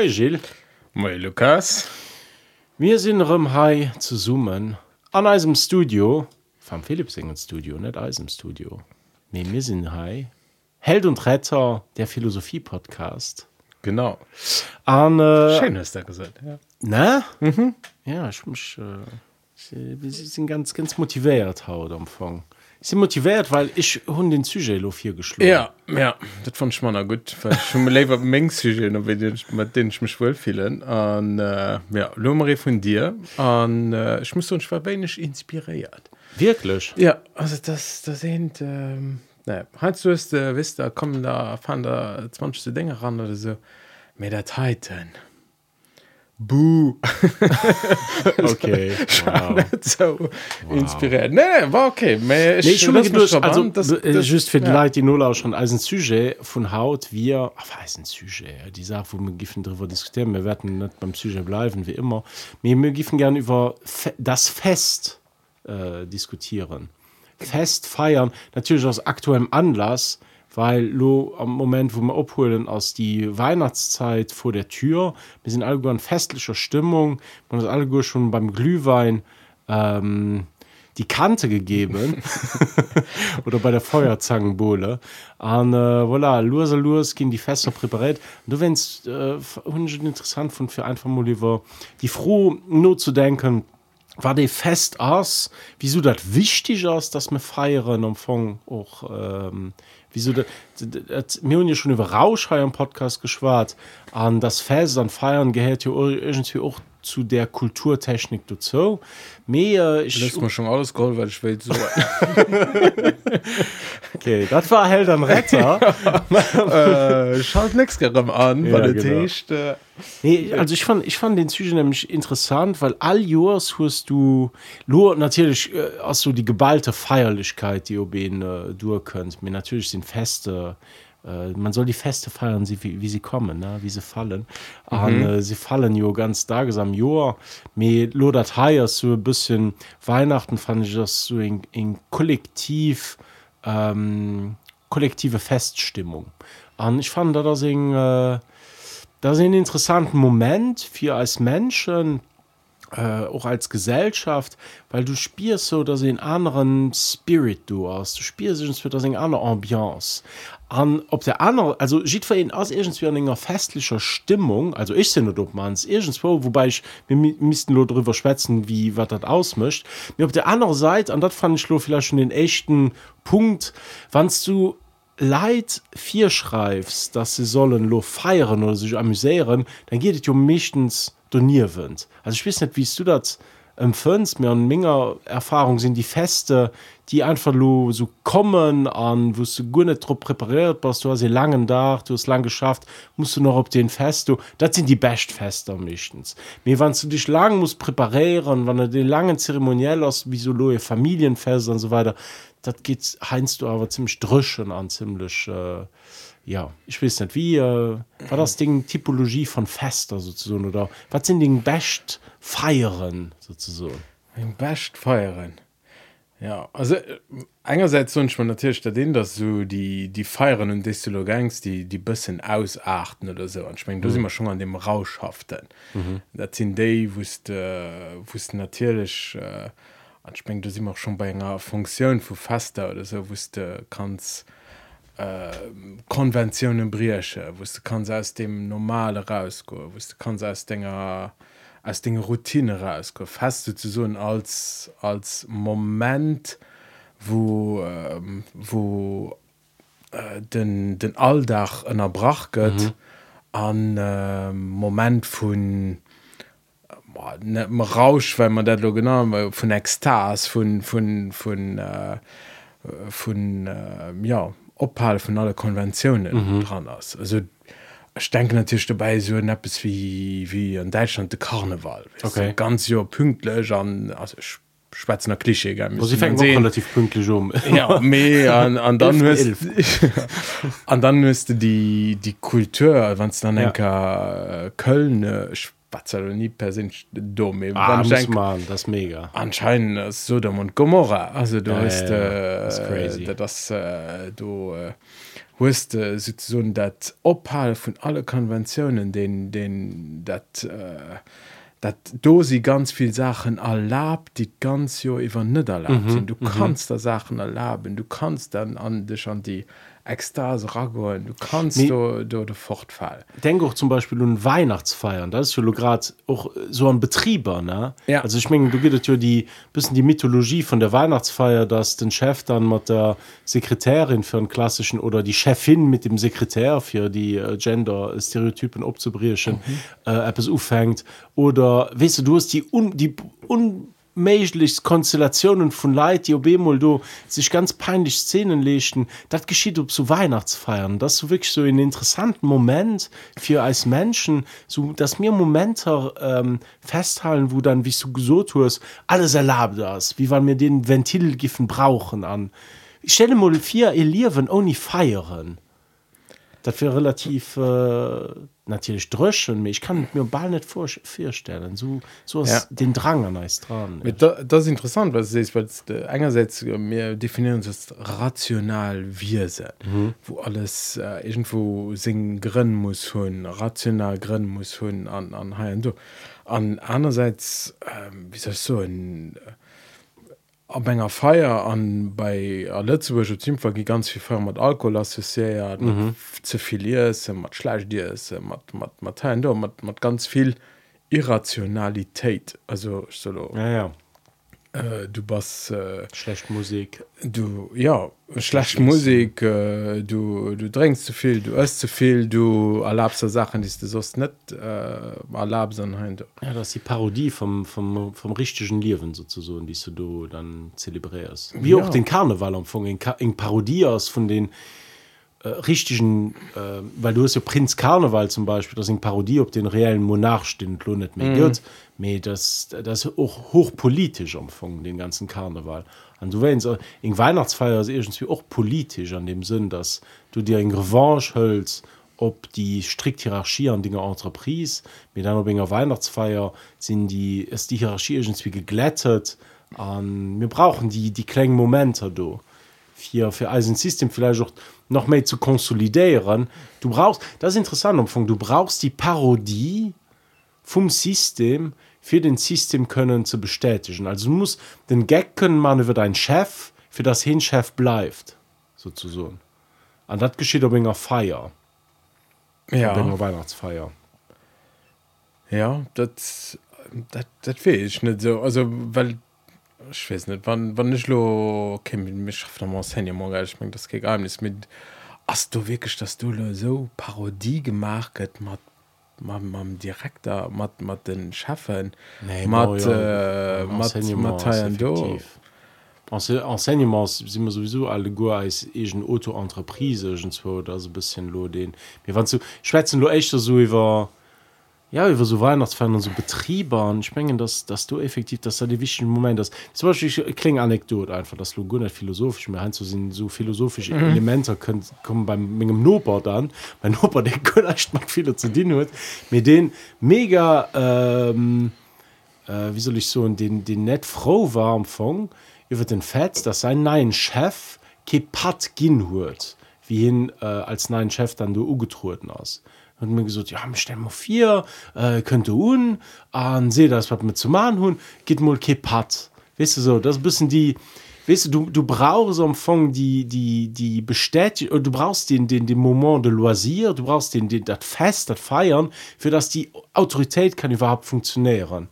Hoi Gilles, Moi Lukas wir sind im Hai zu summen an einem Studio vom Philippsingen Studio, nicht Eisem Studio. Nee, wir sind Hai. Held und Retter, der Philosophie-Podcast. genau An, äh, Schön hast du gesagt ja. ne? Mhm. Ja, ich mich, äh, ich, wir sind ganz, ganz motiviert heute am Anfang. Bin motiviert, weil ich hun den auf hier geschlagen. ja ja. Das fand ich mal gut weil ich schon leber Mengsujet mit denen ich mich wohl fühlen an äh, ja Lomere von dir. An äh, ich muss uns wenig inspiriert. Wirklich? ja also das das sind ähm, ne. Halt du hast äh, wisst da kommen da fahren da 20 Dinge ran oder so? Mit der Titan Buh. Okay. Wow. so inspiriert. Nee, war okay. Me, ich, Nee, ich schon lass mich verbannen, also, das- das, das- just für die ja. Leute, die null auch schon als ein Sujet von Haut, wir, ach, was ist ein Sujet? Die Sache, wo wir giffen darüber diskutieren, wir werden nicht beim Sujet bleiben, wie immer. Wir, wir giffen gerne über das Fest äh, diskutieren. Fest feiern, natürlich aus aktuellem Anlass, weil lo am Moment, wo wir abholen aus die Weihnachtszeit vor der Tür, wir sind alle gut in festlicher Stimmung, man ist alle gut schon beim Glühwein ähm, die Kante gegeben. Oder bei der Feuerzangenbowle. An äh, voilà Lose Lus gehen die Fester präpariert. Du wennst äh, interessant von für einfach lieber die froh nur zu denken war de fest ass wieso dat wichtig ass dass mir feieren am Fong och ähm, wieso mir schon über Rauschhai am Podcast geschwart an das Fest an feiern gehört ja irgendwie auch zu der Kulturtechnik dazu mehr schon alles Gold, weil ich will so. okay das war held am Retter äh, schaut nichts an, Ja, genau. Tisch. Äh, Nee, also ich fand, ich fand den Züge nämlich interessant, weil all Jahres hast du nur natürlich äh, hast du die geballte Feierlichkeit, die oben äh, durch könnt. Mir natürlich sind Feste, äh, man soll die Feste feiern, wie, wie sie kommen, ne? wie sie fallen. Mhm. Und, äh, sie fallen jo ganz tages am Jahr. Mir lo dat heier so ein bisschen Weihnachten fand ich das so in, in kollektiv ähm, kollektive Feststimmung. Und ich fand da das in, äh, das ein interessanten Moment für als Menschen, äh, auch als Gesellschaft, weil du spürst so, dass einen anderen Spirit du hast. Du spürst irgendwie, dass eine andere Ambiance. An, ob der andere, also sieht für ihn aus irgendwie in einer festlicher Stimmung, also ich sehe nicht, ob man es irgendwo, wobei ich, wir müssten nur darüber schwätzen, wie, was das ausmischt. Mir auf der anderen Seite, und das fand ich nur vielleicht schon den echten Punkt, wenn du Leid vier schreibst, dass sie sollen lo feiern oder sich amüsieren, dann geht es ja meistens donierwind. Also ich weiß nicht, wie du das empfindest, mir an meiner Erfahrung sind die Feste, die einfach lo so kommen an, wo du gut nicht drauf präpariert bist, du hast sie langen Tag, du hast lang geschafft, musst du noch auf den Fest, du, das sind die best Feste meistens. Mir, wenn du dich lang musst präparieren, wenn du den langen Zeremoniell hast, wie so lohe Familienfest und so weiter, das geht heinst du aber ziemlich drüschen an ziemlich äh, ja ich weiß nicht wie äh, war das Ding Typologie von Fester sozusagen oder was sind die best feieren sozusagen Im Best feiern. Ja, also äh, einerseits wünscht man natürlich den, dass so die, die Feiern und Destillogans, die die bisschen ausachten oder so. Und ich meine, da sind wir schon an dem Rauschhaften. Mhm. Das sind die, äh, wo es natürlich, äh, und ich meine, da sind wir schon bei einer Funktion von Faster oder so, du kannst äh, Konventionen brechen, wo du kannst aus dem Normale rausgehen, du kannst aus deiner aus den Routine rauskom hast du zu so als als moment wo ähm, wo äh, den den alldach ënnerbrach gëtt mhm. an äh, moment vun Rausch wenn man dat lo genau vun Extas vun vun vun äh, vun äh, ja ophall vun alle Konventionen mhm. dran ass also die ich denke natürlich dabei so etwas wie, wie in Deutschland der Karneval. Okay. Ganz ja pünktlich an, also ich schwätze noch Klischee, also relativ pünktlich um Ja, me an, an dann an dann müsste die die Kultur wenn dann Ja. ja. äh, Köln äh, soll nie persönlich dumm ah, muss man, das mega anscheinend ist Sodom und Gomorra also du Ja, hast ja, ja. äh, Das ist crazy. äh, das äh, du äh, hast äh, so dat ophal von alle Konventionen den den dat äh, dat do sie ganz viel Sachen erlaubt die ganz jo iwwer net erlaubt Mhm, sind. Du kannst da Sachen erlauben du kannst dann an dich an die Ekstase ragoen du kannst Nee. do de fortfall denk auch zum Beispiel um Weihnachtsfeiern das ist ja grad auch so ein Betrieber ne Ja. also ich mein, du gehtt ja die bisschen die Mythologie von der Weihnachtsfeier dass den Chef dann mit der Sekretärin für einen klassischen oder die Chefin mit dem Sekretär für die äh, Gender Stereotypen abzubrischen mhm. äh, etwas aufhängt oder weißt du du hast die un, die un méiglichst Konstellationen von Leiit die Obmol do sich ganz peinlich Szenen lechten dat geschieht op zu Weihnachtsfeiern. Das so wirklich so ein interessanten Moment für als Menschen so dass mir Momente ähm, festhalten wo dann wie du so tust alles erlaubt das wie wann mir den Ventilgiffen brauchen an. Ich stelle mal vier Eliwen oni feieren wäre relativ äh, natürlich dröschen ich kann mir ball nicht vor vorstellen so so Ja. ja. den Drang an dran da, das ist interessant was ist weil einerseits äh, wir definieren das rational wir sind mhm. wo alles äh, irgendwo sing grin muss hun rational grin muss hun an an an einerseits ähm, wie soll ich so ein ab enger feier an bei a letztesche gi ganz viel Fe mat Alkohol assoziiert mhm. zefiliers mat schleich dir mat mat mat mat ganz viel Irrationalität also solo ja, ja. Äh, du bas äh, schlecht Musik. du ja schlecht Musik äh, du du drängst zu viel du isst zu viel du erlaubst Sachen die du sonst net äh, erlaubst ja das ist die Parodie vom vom vom richtigen Leben sozusagen die du dann zelebrierst. Wie Ja. auch den Karneval am Anfang in, in Parodie aus von den äh, richtigen äh, weil du hast ja Prinz Karneval zum Beispiel das in Parodie ob den reellen Monarch den lo nicht mehr mhm. mir das das ist auch hochpolitisch Anfang den ganzen Karneval. Und du wennst in Weihnachtsfeier ist irgendwie auch politisch an dem Sinn dass du dir in Revanche hölst ob die strikt Hierarchie an Dinge Entreprise. Mit in der Weihnachtsfeier sind die ist die Hierarchie irgendwie geglättet. An wir brauchen die die kleinen Momente do für, für ein System vielleicht auch noch mehr zu konsolidieren. Du brauchst, das ist interessant, du brauchst die Parodie vom System für den System können zu bestätigen. Also du musst den Gag können man über deinen Chef, für das hin Chef bleibt, sozusagen. Und das geschieht auf einer Feier, auf ja einer Weihnachtsfeier. ja dat dat dat fe ich net so also weil ich weiß nicht wann wann ich lo mich auf Handy morgen ich mein, das Geheimnis mit hast du wirklich dass du so Parodie gemacht mat mam direkter mat mat den schaffen nee, mat ja, äh, mat Enseignements sind wir sowieso alle go als egen Autoentreprise egent zwo da bisschen lo den. Wir waren zu schwätzen lo echtter so iwwer so ja über so Weihnachtsfeiern und so Betrieber und ich mengen dass dass du effektiv dass da die wichtigen Moment das zum Beispiel ich kling anekdot einfach das Logo nicht philosophisch mir ein zu sind so philosophische mhm. Elemente können kommen beim Mengem Nober dann mein Nober der echt mal viele zu dienen hört mit den mega ähm, äh, wie soll ich so den den net froh war am Fong über den Fett dass sein neuen Chef Kepat gin huet wie hin äh, als neuen Chef dann du ugetruten hast und mir gesagt ja stell mal vier äh, könnte un an se das wat mit zu machen hun geht mal Kepat weißt du so das bisschen die weißt du du, du brauchst am Fong die die die bestätigung du brauchst den den den moment de loisir du brauchst den den dat fest dat feiern für das die Autorität kann überhaupt funktionieren.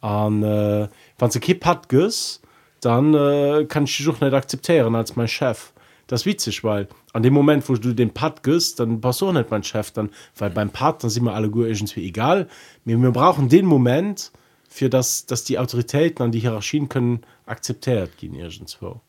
An äh, ze kipp hat gës dann äh, kann ich dich auch nicht akzeptieren als mein Chef das ist witzig weil an dem Moment wo du den Pat gehst dann pass auch nicht mein Chef dann weil beim Pat dann sind wir alle gut irgendwie egal. Wir, wir brauchen den Moment für das dass die Autoritäten an die Hierarchien können akzeptiert gehen irgendwo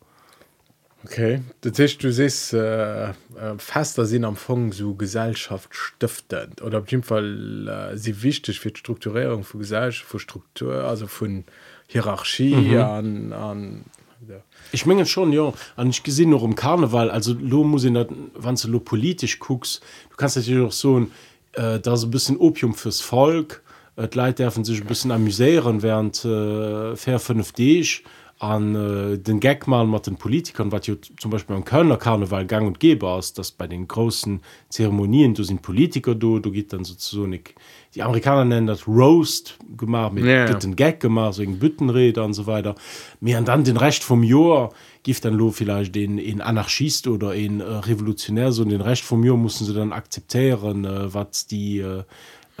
Okay, das heißt, du siehst äh, äh, fester Sinn am Fong so Gesellschaft stiftend oder auf jeden Fall äh, sie wichtig für die Strukturierung von Gesellschaft, von Struktur, also von Hierarchie mhm. an, an ja. Ich mengen schon ja. An ich gesehen noch um Karneval also lo muss ich wann du lo politisch guckst du kannst natürlich auch so ein, äh, da so ein bisschen Opium fürs Volk. Et Leiit derfen sich ein bisschen amüsieren während äh, fair 5D an äh, den Gagmal mat den Politikern wat zum Beispiel an Kölner Karneval gang und geber aus dass bei den großen Zeremonien du sind Politiker do du geht dann so nicht die Amerikaner nennen das Roast gemacht mit ja. den Gag gemacht so Büttenrede und so weiter mir an dann den Recht vom Jahr gift dann lo vielleicht den in Anarchist oder in äh, Revolutionär so den Recht vom Jahr mussten sie dann akzeptieren äh, was die äh,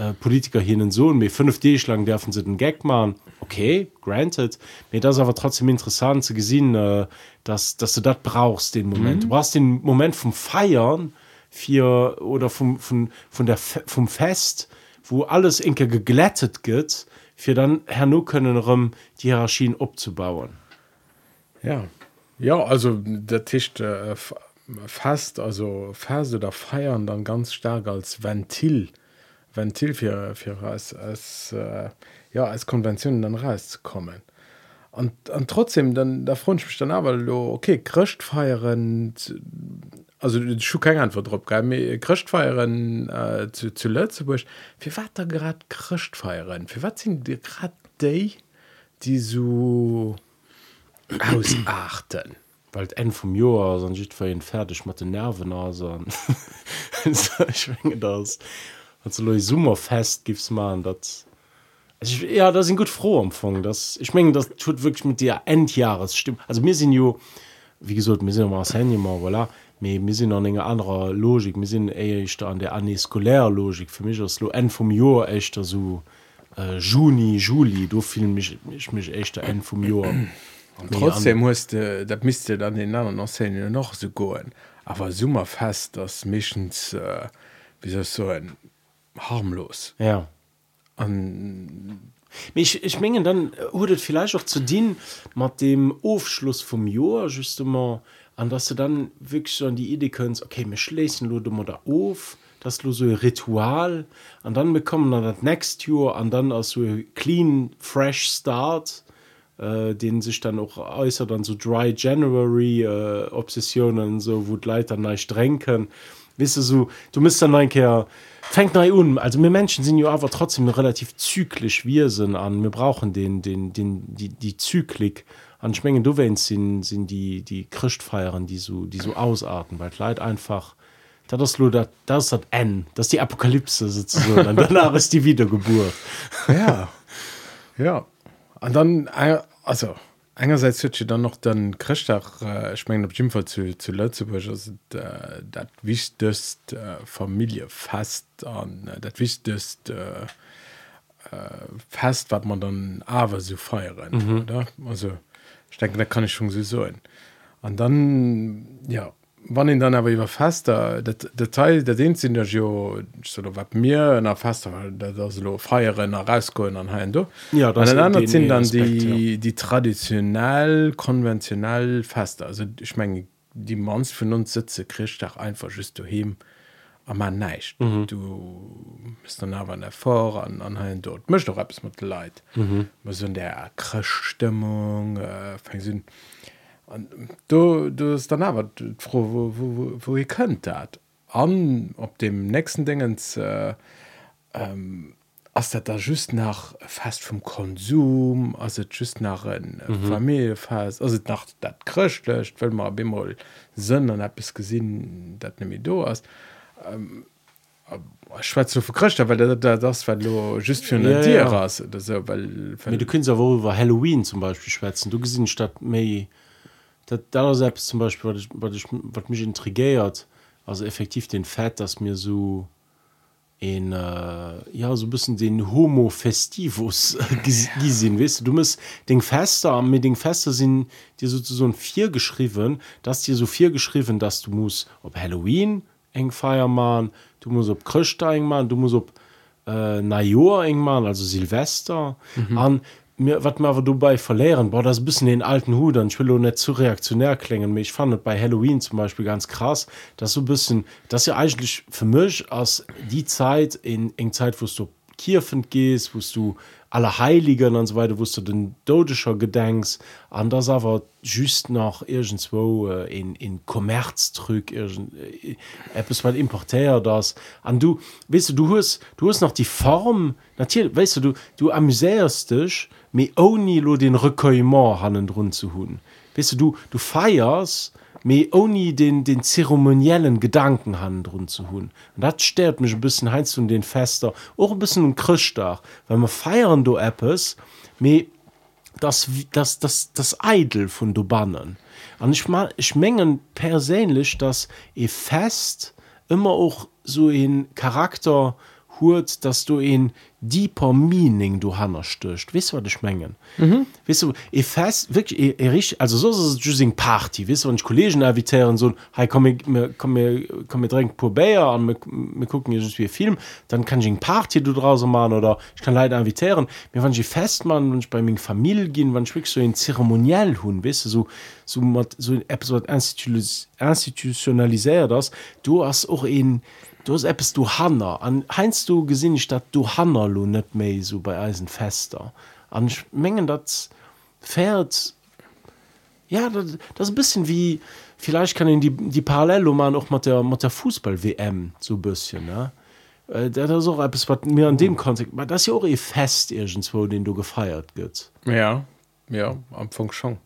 äh, Politiker hinnen so mir 5D schlang dürfen sie den Gag machen. Okay granted. Mir das aber trotzdem interessant zu gesehen äh, dass dass du das brauchst den Moment. Mhm. du brauchst den Moment vom Feiern für oder vom von von der Fe- vom Fest wo alles inke geglättet geht für dann herno können rum die Hierarchien abzubauen. Ja. Ja, also der Tisch äh, fast, also Phase oder feiern dann ganz stark als Ventil, Ventil für, für als, als, äh, ja, als Konvention dann rauszukommen. Und, und trotzdem, dann, da freue ich mich dann aber, okay, Christ feiern, also schon keine Antwort drauf, gell, Christ feiern äh, zu, zu Lützeburg, für was da gerade Christ feiern? Für was sind gerade die, die so ausachten. weil en vom Joer son sieht für ihn fertig mit den Nerven also ich meine das also lo Summer fest gibt's man dat also ich, ja da sind gut froh empfang das ich meine das tut wirklich mit der Endjahres stimmt also mir sind jo wie gesagt mir sind immer Handy mal voilà. Mir mir sind an enger anderer Logik mir sind echt an der année skolär Logik. Für mich ist lo end vom Joer echt so äh, Juni Juli du film mich ich mich echt end vom Joer Trotzdem musste dat müsste dann den anderen Enseignen noch so goen. Aber summmer fest das Mischens äh, wie soll ich so ein harmlos. ja An Ich, ich mengen dann hudet vielleicht auch zu dienen mit dem Aufschluss vom Jahr justement an dass du dann wirklich so an die Idee könntest okay wir schließen lo mal da auf das ist so ein Ritual und dann bekommen dann das next Jahr und dann als so ein clean fresh Start äh, den sich dann auch äußert dann so dry January äh, Obsessionen so wo die Leute dann nicht drängen weißt du so du musst dann ein fängt neu un. Also wir Menschen sind ja aber trotzdem relativ zyklisch. Wir sind an wir brauchen den den den die die Zyklik. An schmengen du wenn sind sind die die Christfeiern die so die so ausarten weil Leid einfach da das lo dat das hat N das ist die Apokalypse sozusagen. Und danach ist die Wiedergeburt. Ja. Ja. An dann äh, also einerseits hue dann noch den Christach äh, ich mein, op Jimfall zu zu Lützeburg also, äh, dat wichtigst äh, Familie fast an äh, dat wichtigst äh, äh, wat man dann awer so feieren mhm. oder also ich denke da kann ich schon so so an dann ja wann ihn dann aber iwwer fester der sind der so wat mir nach fester lo feieren rauskoen an ha du? Ja, anderen sind dann Aspekt, die die traditionell konventionell fester also ich meng die mans von uns sitze auch einfach just du hem man neicht mhm. du bist dann aber der vor an an dort. Mcht doch abs mit leid. Mhm. so der christstimmung äh, fäng Und du du ist dann aber froh wo, wo, wo, ihr könnt dat an op dem nächsten dingens äh, ähm, as dat da just nach fest vom Konsum as just nach en mhm. Familie fest as nach dat krcht lecht will man bemmol sinn an hab es gesinn dat nemi do as Schwe so verkrcht weil dat, dat, das weil du just für Ja, Tier ja. hast das, weil, weil Aber du kannst ja wohl über Halloween zum Beispiel schwätzen. Du gesehen statt May, das selbst zum Beispiel, was, ich, was, ich, was mich intrigiert, also effektiv den Fett, dass mir so in, äh, ja, so ein bisschen den Homo Festivus gesehen, weißt du, du musst den Fester, mit den Fester sind dir sozusagen vier geschrieben, dass dir so vier geschrieben, dass du musst, ob Halloween eng feier machen, du musst ob Christ eng machen, du musst ob äh, Najor eng machen, also Silvester, mhm. Mir wat mir aber dabei verlehren boah das ein bisschen den alten und ich will nicht zu reaktionär klingen aber ich fand das bei Halloween zum Beispiel ganz krass dass so ein bisschen das ja eigentlich für mich als die Zeit in eng Zeit wo du Kirchen gehst wo du alle Heiligen und so weiter wo du den dodescher gedenkst an das aber just noch irgendwo äh, in in Kommerztrück äh, etwas mal importiert das an du weißt du du hast du hast noch die Form natürlich weißt du du du amüsierst dich mir ohne lo den Recueillement hannen run zu hun weißt du du du feierst me oni den den zeremoniellen gedankenhand run zu hun und dat stört mich ein bisschen heinz und den fester auch ein bisschen um christdach weil man feiern du appes me das das das das eitel von du bannen. An ich mal ich mengen persönlich das e fest immer auch so in charakter hurt dass du in deeper Meaning du hanner stöcht wis wat ich mengen mhm. wis du e fest wirklich rich also so jusing party wis und kollegen ervitieren so hey komm ich, mir komm mir komm mir drink pur Bayer an mir gucken just wie film dann kann ich party du draußen machen oder ich kann leider invitieren. Mir wann ich fest man und ich bei mir familie gehen wann schwickst so in zeremoniell hun wis so so mat so episode institutionalisiert das du hast auch in du hast Apps du Hanner an heinst du gesinn dat du Hanner lo net méi so bei Eisen fester an mengen dat fährt ja das, das bisschen wie vielleicht kann in die die parallelo man auch mat der der Fußball WM so bisschen ne? Äh, der das auch etwas was mir an dem Kontext das ja auch eh fest irgendwo den du gefeiert gött ja ja am Anfang schon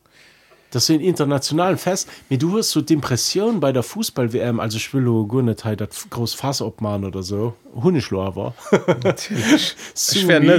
das sind internationalen fest. Wie du hast so Depression bei der Fußball WM also ich will Gunneteil dat groß Fass opmann oder so. Hunischlo war.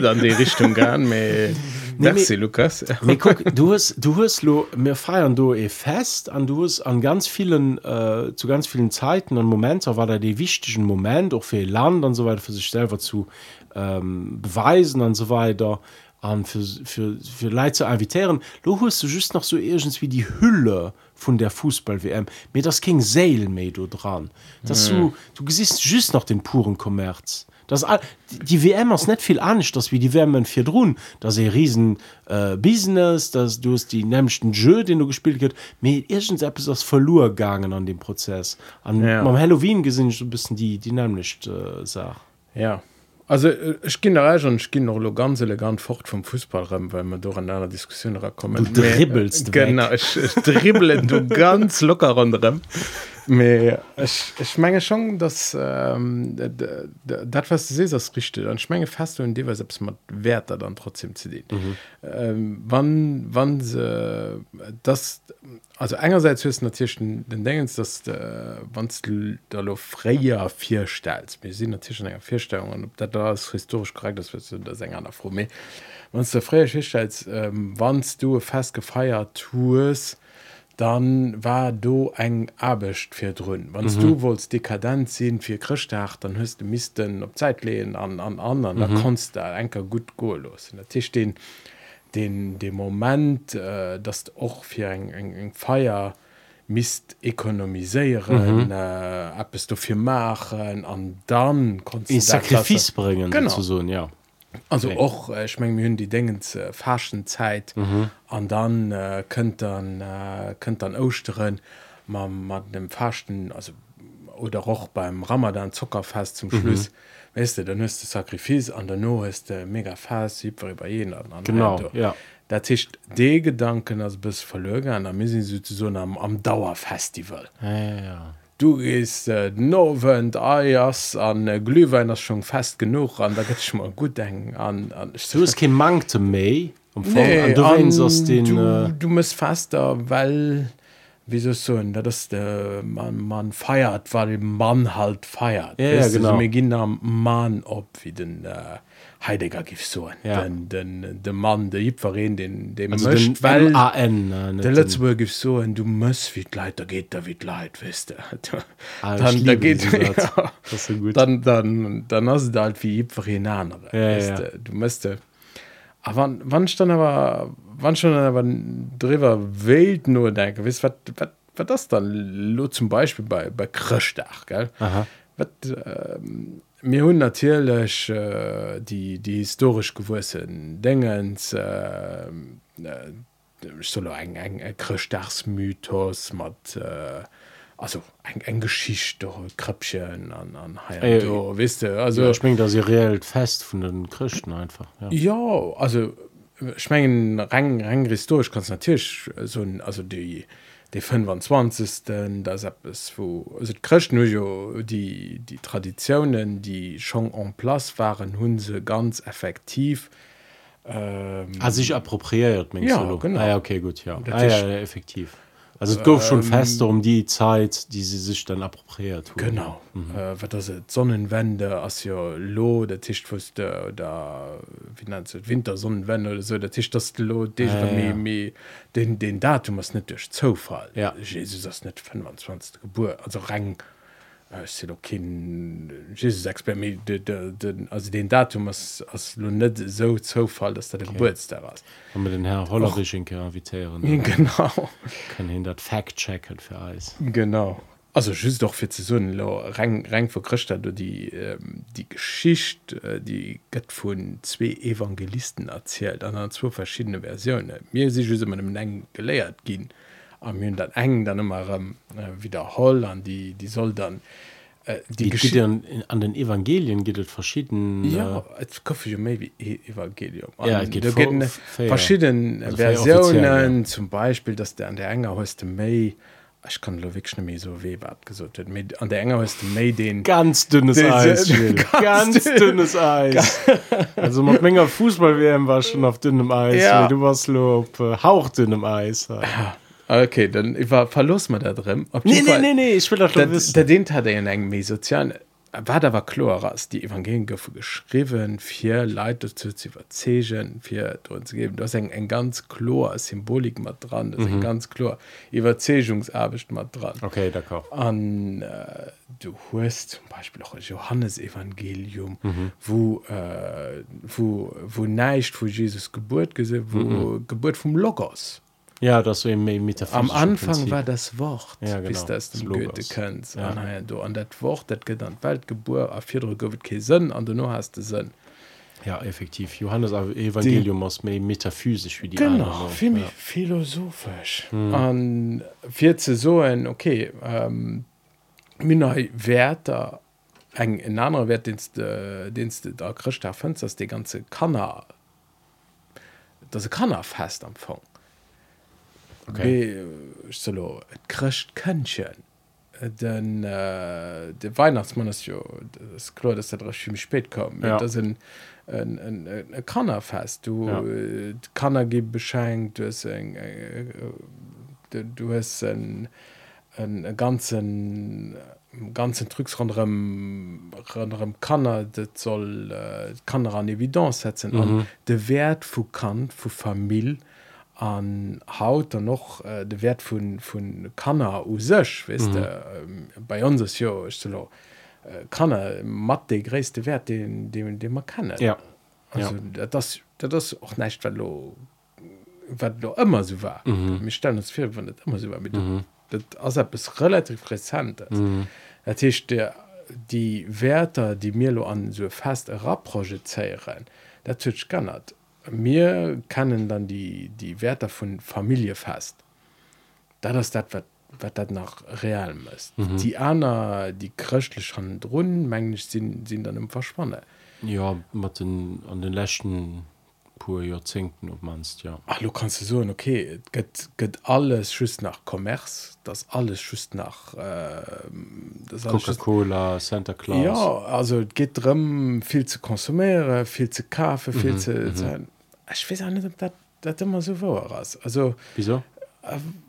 An die Richtung gern Merci, Lukas. guck, du hast du hast lo mir feiern du e fest an du hast an ganz vielen äh, zu ganz vielen Zeiten und Momente war da die wichtigen Moment auch für Land und so weiter für sich selber zu ähm, beweisen und so weiter an für, für, für Leid zu invitieren du hast du just noch so irgendwie wie die Hülle von der Fußball WM mir das King Sale du dran. Dass mhm. du du gesiehst just noch den puren Kommerz. Das die WM ist nicht viel an das wie die Wärmen vier drohen da sie riesen äh, business dass du hast die nämlichsten Jeu den du gespielt wird mir irgend das verlorengegangen an dem Prozess. An ja. Halloween gesehen so ein bisschen die die nämlich äh, Sache. Ja Also äh, ich gi schon ich ging noch lo ganz elegant fort vom Fußballrem, weil man doch an einer Diskussion kommen dribbelst genau ich, ich dribbel du ganz locker anderem ich, ich menge schon dass ähm, dat was du se das richtig. An schmenge fest und dir selbst mal wert dann trotzdem zu den mhm. ähm, wann wann se das also einerseits höchst natürlich den denkens dass wann da lo freier vier stellst wir sind natürlich enger vierstellung und ob da das historisch korrekt das wirst du der Sänger nach froh. Wann der freie schicht als ähm, wannst du fest gefeiert tues dann war du eng abecht fir drn wanns mhm. du wolltst dekadent sinn fir christcht dann hust du misten op zeit lehen an an anderen mhm. da kannst da enker gut go los der tisch den den de moment äh, dat och fir eng eng eng feier mist ekonomiseieren mhm. äh, ab du fir machen an dann kannst sacrifice bringen genau so ja also auch okay. äh, ich mein, hun die dingen äh, faschen zeit an mhm. dann äh, könnt dann äh, könnt dann aussteren man man dem fachten also oder auch beim ramadan zuckerfest zum schluss. Mhm. weißt du dann ist sacrifice an der no ist äh, mega fast bei jeden an genau ja. Der tisch de gedanken als bis verlögen an der miss so am am dauerfestival. Ja, ja, ja du gehst äh, nowen Eiers an äh, Glühwein schon fest genug an da geht schon mal gut denken an, an du hast kein Mang zu May? Nee, du, an, den, du, äh... du musst faster weil wieso so da das der man man feiert weil man halt feiert. Ja, ja, genau. gehen am Mann op wie den äh, Heidegger gif so ja. den, den, de Mann de Iwerreen den dem mcht well an der letzte gif so du muss wie leiter geht da wie leid wisste ah, dann da geht ja, dann dann dann hast da halt wie Iwerreen an ja, ja. du. Müsste a wann wann stand aber wann schon aber drwer wild nur denke wis wat wat wat das dann lo zum beispiel bei bei krchdach ge wat ähm, mir hun natürlich äh, die die historisch gewussen dingens äh, äh, solo eng eng krchtdachsmythos mat äh, also eng eng Geschichte Kröppchen an an Ey, do, wisst ihr also ja, ich mein, dass sie reell fest von den Christen einfach ja. Ja, also schmengen rang rang historisch kannst natürlich so ein- also die die 25. das es wo also christ nur jo die die traditionen die schon en place waren hun se ganz effektiv ähm, Ah, sich appropriiert Ja, genau. ah, ja okay gut ja, ah, ja, ist- ja effektiv also es ähm, schon fester um die Zeit die sie sich dann appropriiert haben. genau mhm. äh, wat das et sonnenwende as ja lo der Tisch da wie nennt se winter sonnenwende oder so der Tisch das lo Ja, ja, ja. ja. den den datum was net durch zufall Ja. jesus das net 25 geburt also rang se doch kein jesus de, also den datum as as lo net so zufall dass der okay. geburtstag was Und mit den Herr Hollerichinke invitieren genau. Kann hin dat fact checken für Eis genau. Also just doch fir ze so rang rang verkrcht du die ähm, die geschicht äh, die gött vun zwe evangelisten erzählt an an zwei verschiedene versionen. Mir si dem eng geleiert gin am hun dat eng dann immer ähm, äh, wieder holl an die die soll dann äh, die, die an, an den Evangelien geht es verschieden Ja, jo méi wie E- Evangelium. Ja, An- es geht da vor- gibt ne fair. verschieden Also Versionen offiziell, zum Beispiel dass der an der enger hoste méi ich kann lo wirklich méi so weh wat gesot mit an der enger hoste méi den ganz dünnes Das- Eis ganz ganz dünn. dünnes Eis also mit Menge Fußball WM war schon auf dünnem Eis Ja. du warst lo auf äh, hauchdünnem Eis okay dann ich war verlust mal da drin Auf nee, nee, nee, nee, ich will doch schon wissen. der den hat er méi sozialen war da war klar as die Evangelien geschrieben vier Leute zu zu verzegen vier uns geben. Das eng eng ganz chlor Symbolik mat dran das mhm. ganz chlor Überzegungsarbecht mat dran. Okay d'accord. An äh, du hast zum Beispiel auch das Johannesevangelium mhm. wo äh, wo wo neicht wo Jesus Geburt gese wo mhm. Geburt vom Logos ja das so im am Anfang war das Wort Ja, genau, bis das das dem. Goethe kennt. Ja. du an dat Wort dat geht an Weltgeburt a vier gowe Sinn an du hast de Sinn. Ja effektiv. Johannes Evangelium aus méi metaphysisch wie die genau anderen, viel ja. philosophisch. An vier ze so en okay ähm, Min Wertter eng en anderer Wertdienst Dienste der Christ Fensters de ganze Kanner dat se Kanner fest empfang okay. ich solo krcht Könnchen den äh, der Weihnachtsmann ist ja das klar dass er das ziemlich spät kommt ja. das sind ein, ein, ein, ein Kanner fest du ja. äh, Kanner gibt beschenkt du hast ein, äh, du, du hast ein, ein, ein ganzen ganzen Trücks anderem Kanner dat soll äh, Kanner an Evidenz setzen mhm. an de Wert vu Kant vu Familie an haut dann noch äh, de Wert vun vun Kanner u sech wis mhm. ähm, bei uns ist jo so, äh, Kanner mat de gréste Wert den den man kann ja also, ja. das das auch nicht wat lo wat lo immer so war mhm. mir stellen uns fir wann immer so war mit mhm. dat as bis relativ rezent mhm. der die Werter die mir lo an so fest rapprojezeieren dat tut gannnert mir kennen dann die die Werte von Familie fest da das dat wat wat dat nach real muss mhm. die aner die christlich schon run mengsch sind sind dann im verschwanne ja mat den an den lächten pur Jahrzehnten ob manst ja. Ach, du kannst du so okay gëtt gëtt alles schüss nach Kommerz das alles schüss nach äh, das Coca-Cola Santa Claus. Ja also es geht drum viel zu konsumieren viel zu kaufen viel Mhm, zu, zu ich weiß auch nicht ob das das immer so war also wieso?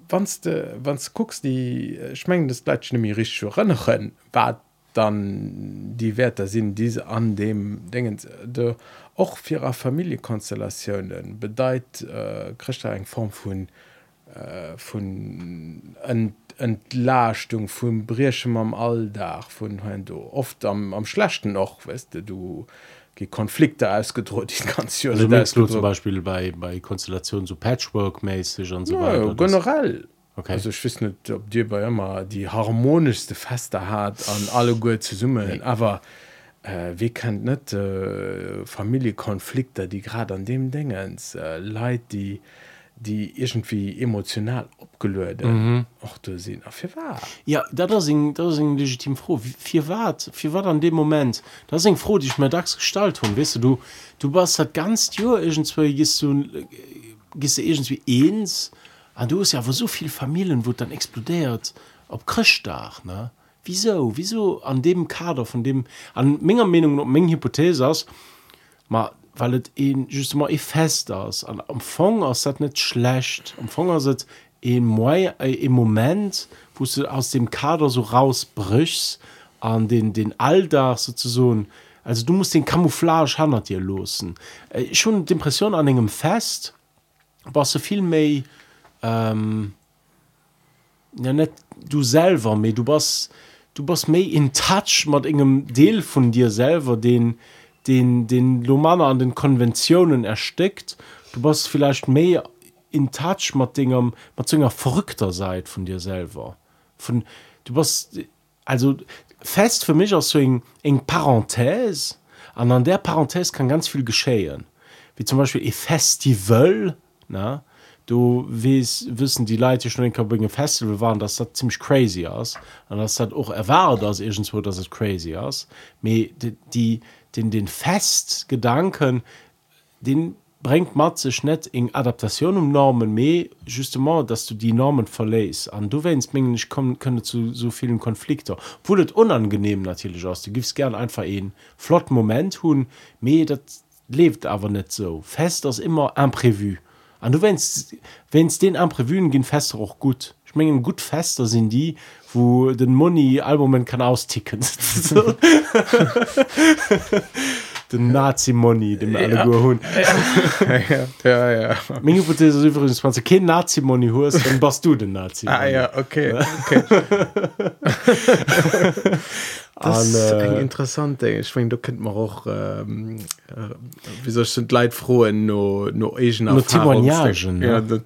wanns de wanns guckst die schmengen des Leiit nämlich richtig rënnechen wat dann die Wertter sind diese an dem dingen de och firer Familiekonstellationen bedeit äh, christ eng Form vun äh, vun ent, Entlastung vum Brierchem am Alldach vun ha du oft am, am schlechten noch weißt du, du Konflikte ausgedroht die ganz also merkst du zum Beispiel bei bei Konstellationen so Patchwork mäßig und so ja, weiter das, generell. Okay. Also ich weiß nicht, ob dir bei immer die harmonischste Feste hat an alle gut zu summen, nee. aber äh, wie kennt nicht äh, Familienkonflikte, die gerade an dem Dingens, äh, Leute, die, die irgendwie emotional abgelöst mhm. auch du sehen für war ja da da sind da sind legitim froh. Vier war vier war an dem Moment? Da sind froh dich mir dax gestalt und weißt du du du warst halt ganz tür irgendwie gehst du gehst du irgendwie eins. Und du hast ja wo so viel Familien wo dann explodiert ob Christdach ne? Wieso? Wieso an dem Kader von dem an Menge Meinung und Menge Hypothese aus mal weil het een just immer e fest ass. An Empfang ass dat net schlecht. Empfang se en moi äh, im moment wo du aus dem Kader so rausbrichst an den den alldach so also du musst den Camouflage han dir losen. Äh, schon d'impression an engem fest was so viel méi ähm, ja net du selber me du was du méi in touch mat engem Deel von dir selber den den den Lomaner an den Konventionen erstickt. Du bist vielleicht mehr in touch mit Dingen mit so verrückter Seite von dir selber. Von du bist also fest für mich aus so eng eng Parenthese. An an der Parenthese kann ganz viel geschehen. Wie zum Beispiel e Festival na du wies wissen die Leute schon in Festival waren dass das ziemlich crazy aus und das hat auch erwartet dass irgendwo dass es crazy aus die, die den den festgedanken den bringt mat sech net eng Adapation um Normen me justement dass du die Normen verlees an du wennst meng nicht kommen könne zu so vielen Konflikte wurdet unangenehm natürlich aus du gibst gern einfach een flott moment hun me dat lebt aber net so. Fest das immer imprévu. An du wennst wenns den imprévuen gin fester auch gut. Schmengen gut fester sind die wo den Money Albumen kann austicken. Den Nazi Money dem alle hun Hypothese kein Nazi Money hu dann bast du den Nazi ah, ja, okay, okay. Das äh, interessant ich mein, du kennt man auch ähm, äh, wieso sind leid frohen no, no Timoniagen ja, äh,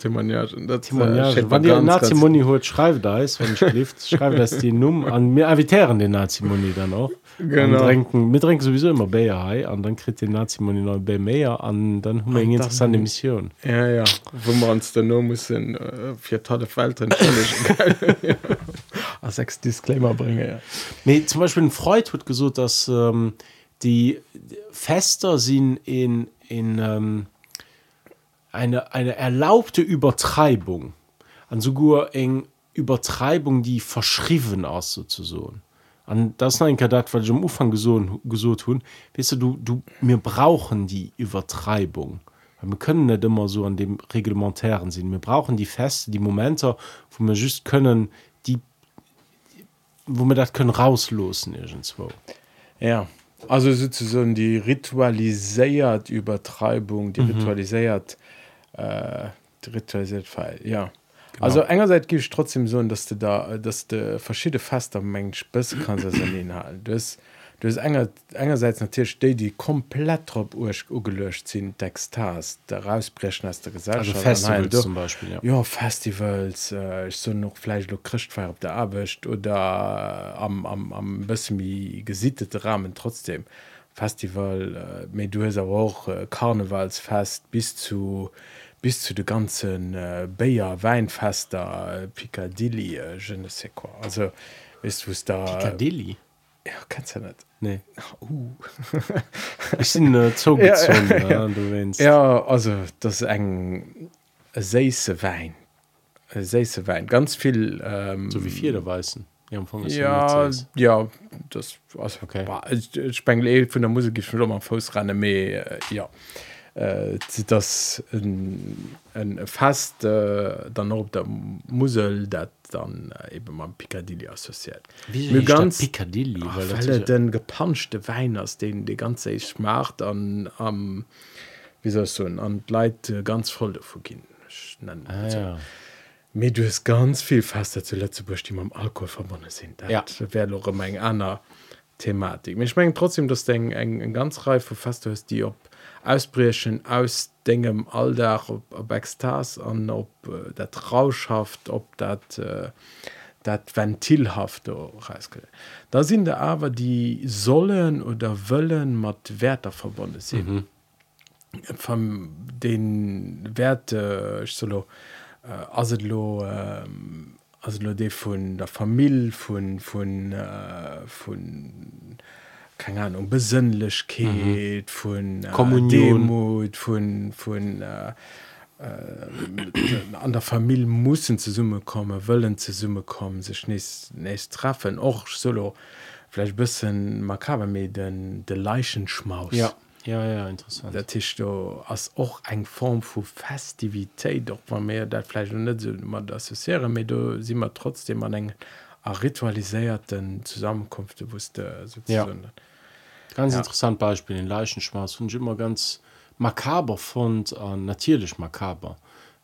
Nazimoni holt schreibt da ist wenn schläft schreibe das die Num an. Mir avitären den Nazimoni dann auch. Trinken mit trinken sowieso immer Bayer High an dann kriegt den Nazimoni neu bei mehr an. Dann haben wir eine interessante Mission. Ja ja. Wo man uns dann nur müssen äh, vier Tage Welt als sechs Disclaimer bringen ja. Nee, zum Beispiel bin freud wird gesucht dass ähm, die fester sind in in ähm, eine eine erlaubte übertreibung. An sogar eng übertreibung die verschrieben aus sozusagen. An das ein Kadat weil ich am ufang gesucht gesucht tun weißt du du du wir brauchen die übertreibung. Wir können nicht immer so an dem reglementären sind. Wir brauchen die feste die momente wo wir just können wo man dat können rauslosen irgendwo ja also sozusagen die ritualisiert übertreibung die mhm. ritualisiert äh, ritualisiert fall ja Genau. Also engerseits gi ich trotzdem so, dass du da dass de verschiedene faster mensch bis kannst das du hast enger, engerseits natürlich die, die komplett trop gelöscht sind Text hast rausbrechen aus der Gesellschaft. Festivals zum Beispiel ja, ja Festivals äh, ich so noch vielleicht noch christfeier auf der Abcht oder äh, am, am, am bisschen wie gesittete Rahmen trotzdem. Festival äh, du hast aber auch äh, Karnevalsfest bis zu bis zu de ganzen äh, Bayer Weinfester äh, Piccadilly äh, je ne sais quoi. Also wisst du da Piccadilly ja, kannst ja net nee. Uh. ich sind äh, ja, ja, ja, ja. also das eng seise wein. Seise wein. Ganz viel ähm, so wie vier weißen. Ja ja das also, okay. spengel von der musik schon am fußrenne me äh, ja. äh, das ein, ein fast äh, dann op der Musel dat dann äh, eben man Piccadilly assoziiert. Ganz Piccadilly? Weil weil den gepanschte Wein aus den die ganze ich macht an am um, wie soll so an Leiit äh, ganz voll vorgin ah, ja. Me du es ganz viel faster zuletzt die am Alkohol verbonnen sind. Ja. wäre eng einer Thematik. Ich mein trotzdem das eng eng ganz reif fast hast die op ausbrechen aus degem alldach op op Extas an op äh, dat Trauschaft, op dat äh, dat ventilhaft reiske. Da sind der aber die sollen oder wëllen mat Wertter verbonnen sinn. Mhm. Vom den Wert äh, solo äh, aslo äh, also de vun der Familie von von äh, vun keine Ahnung Besinnlichkeit mhm. von äh, Kommunion. Demut von von äh, äh, an der Familie summe komme wollen ze summe kommen sech näst treffen och solo vielleicht bisssen makaber me den de leichen schmaus ja ja ja interessant der Tisch do as och eng Form vu festivitéit doch war mehr dat fleisch net so man associiere me du si immer trotzdem an eng a ritualiséierten zusammenkunfte wusste Ja. ganz Ja. interessant Beispiel den Leichenschmaus hun immer ganz makaber fand an natürlich makaber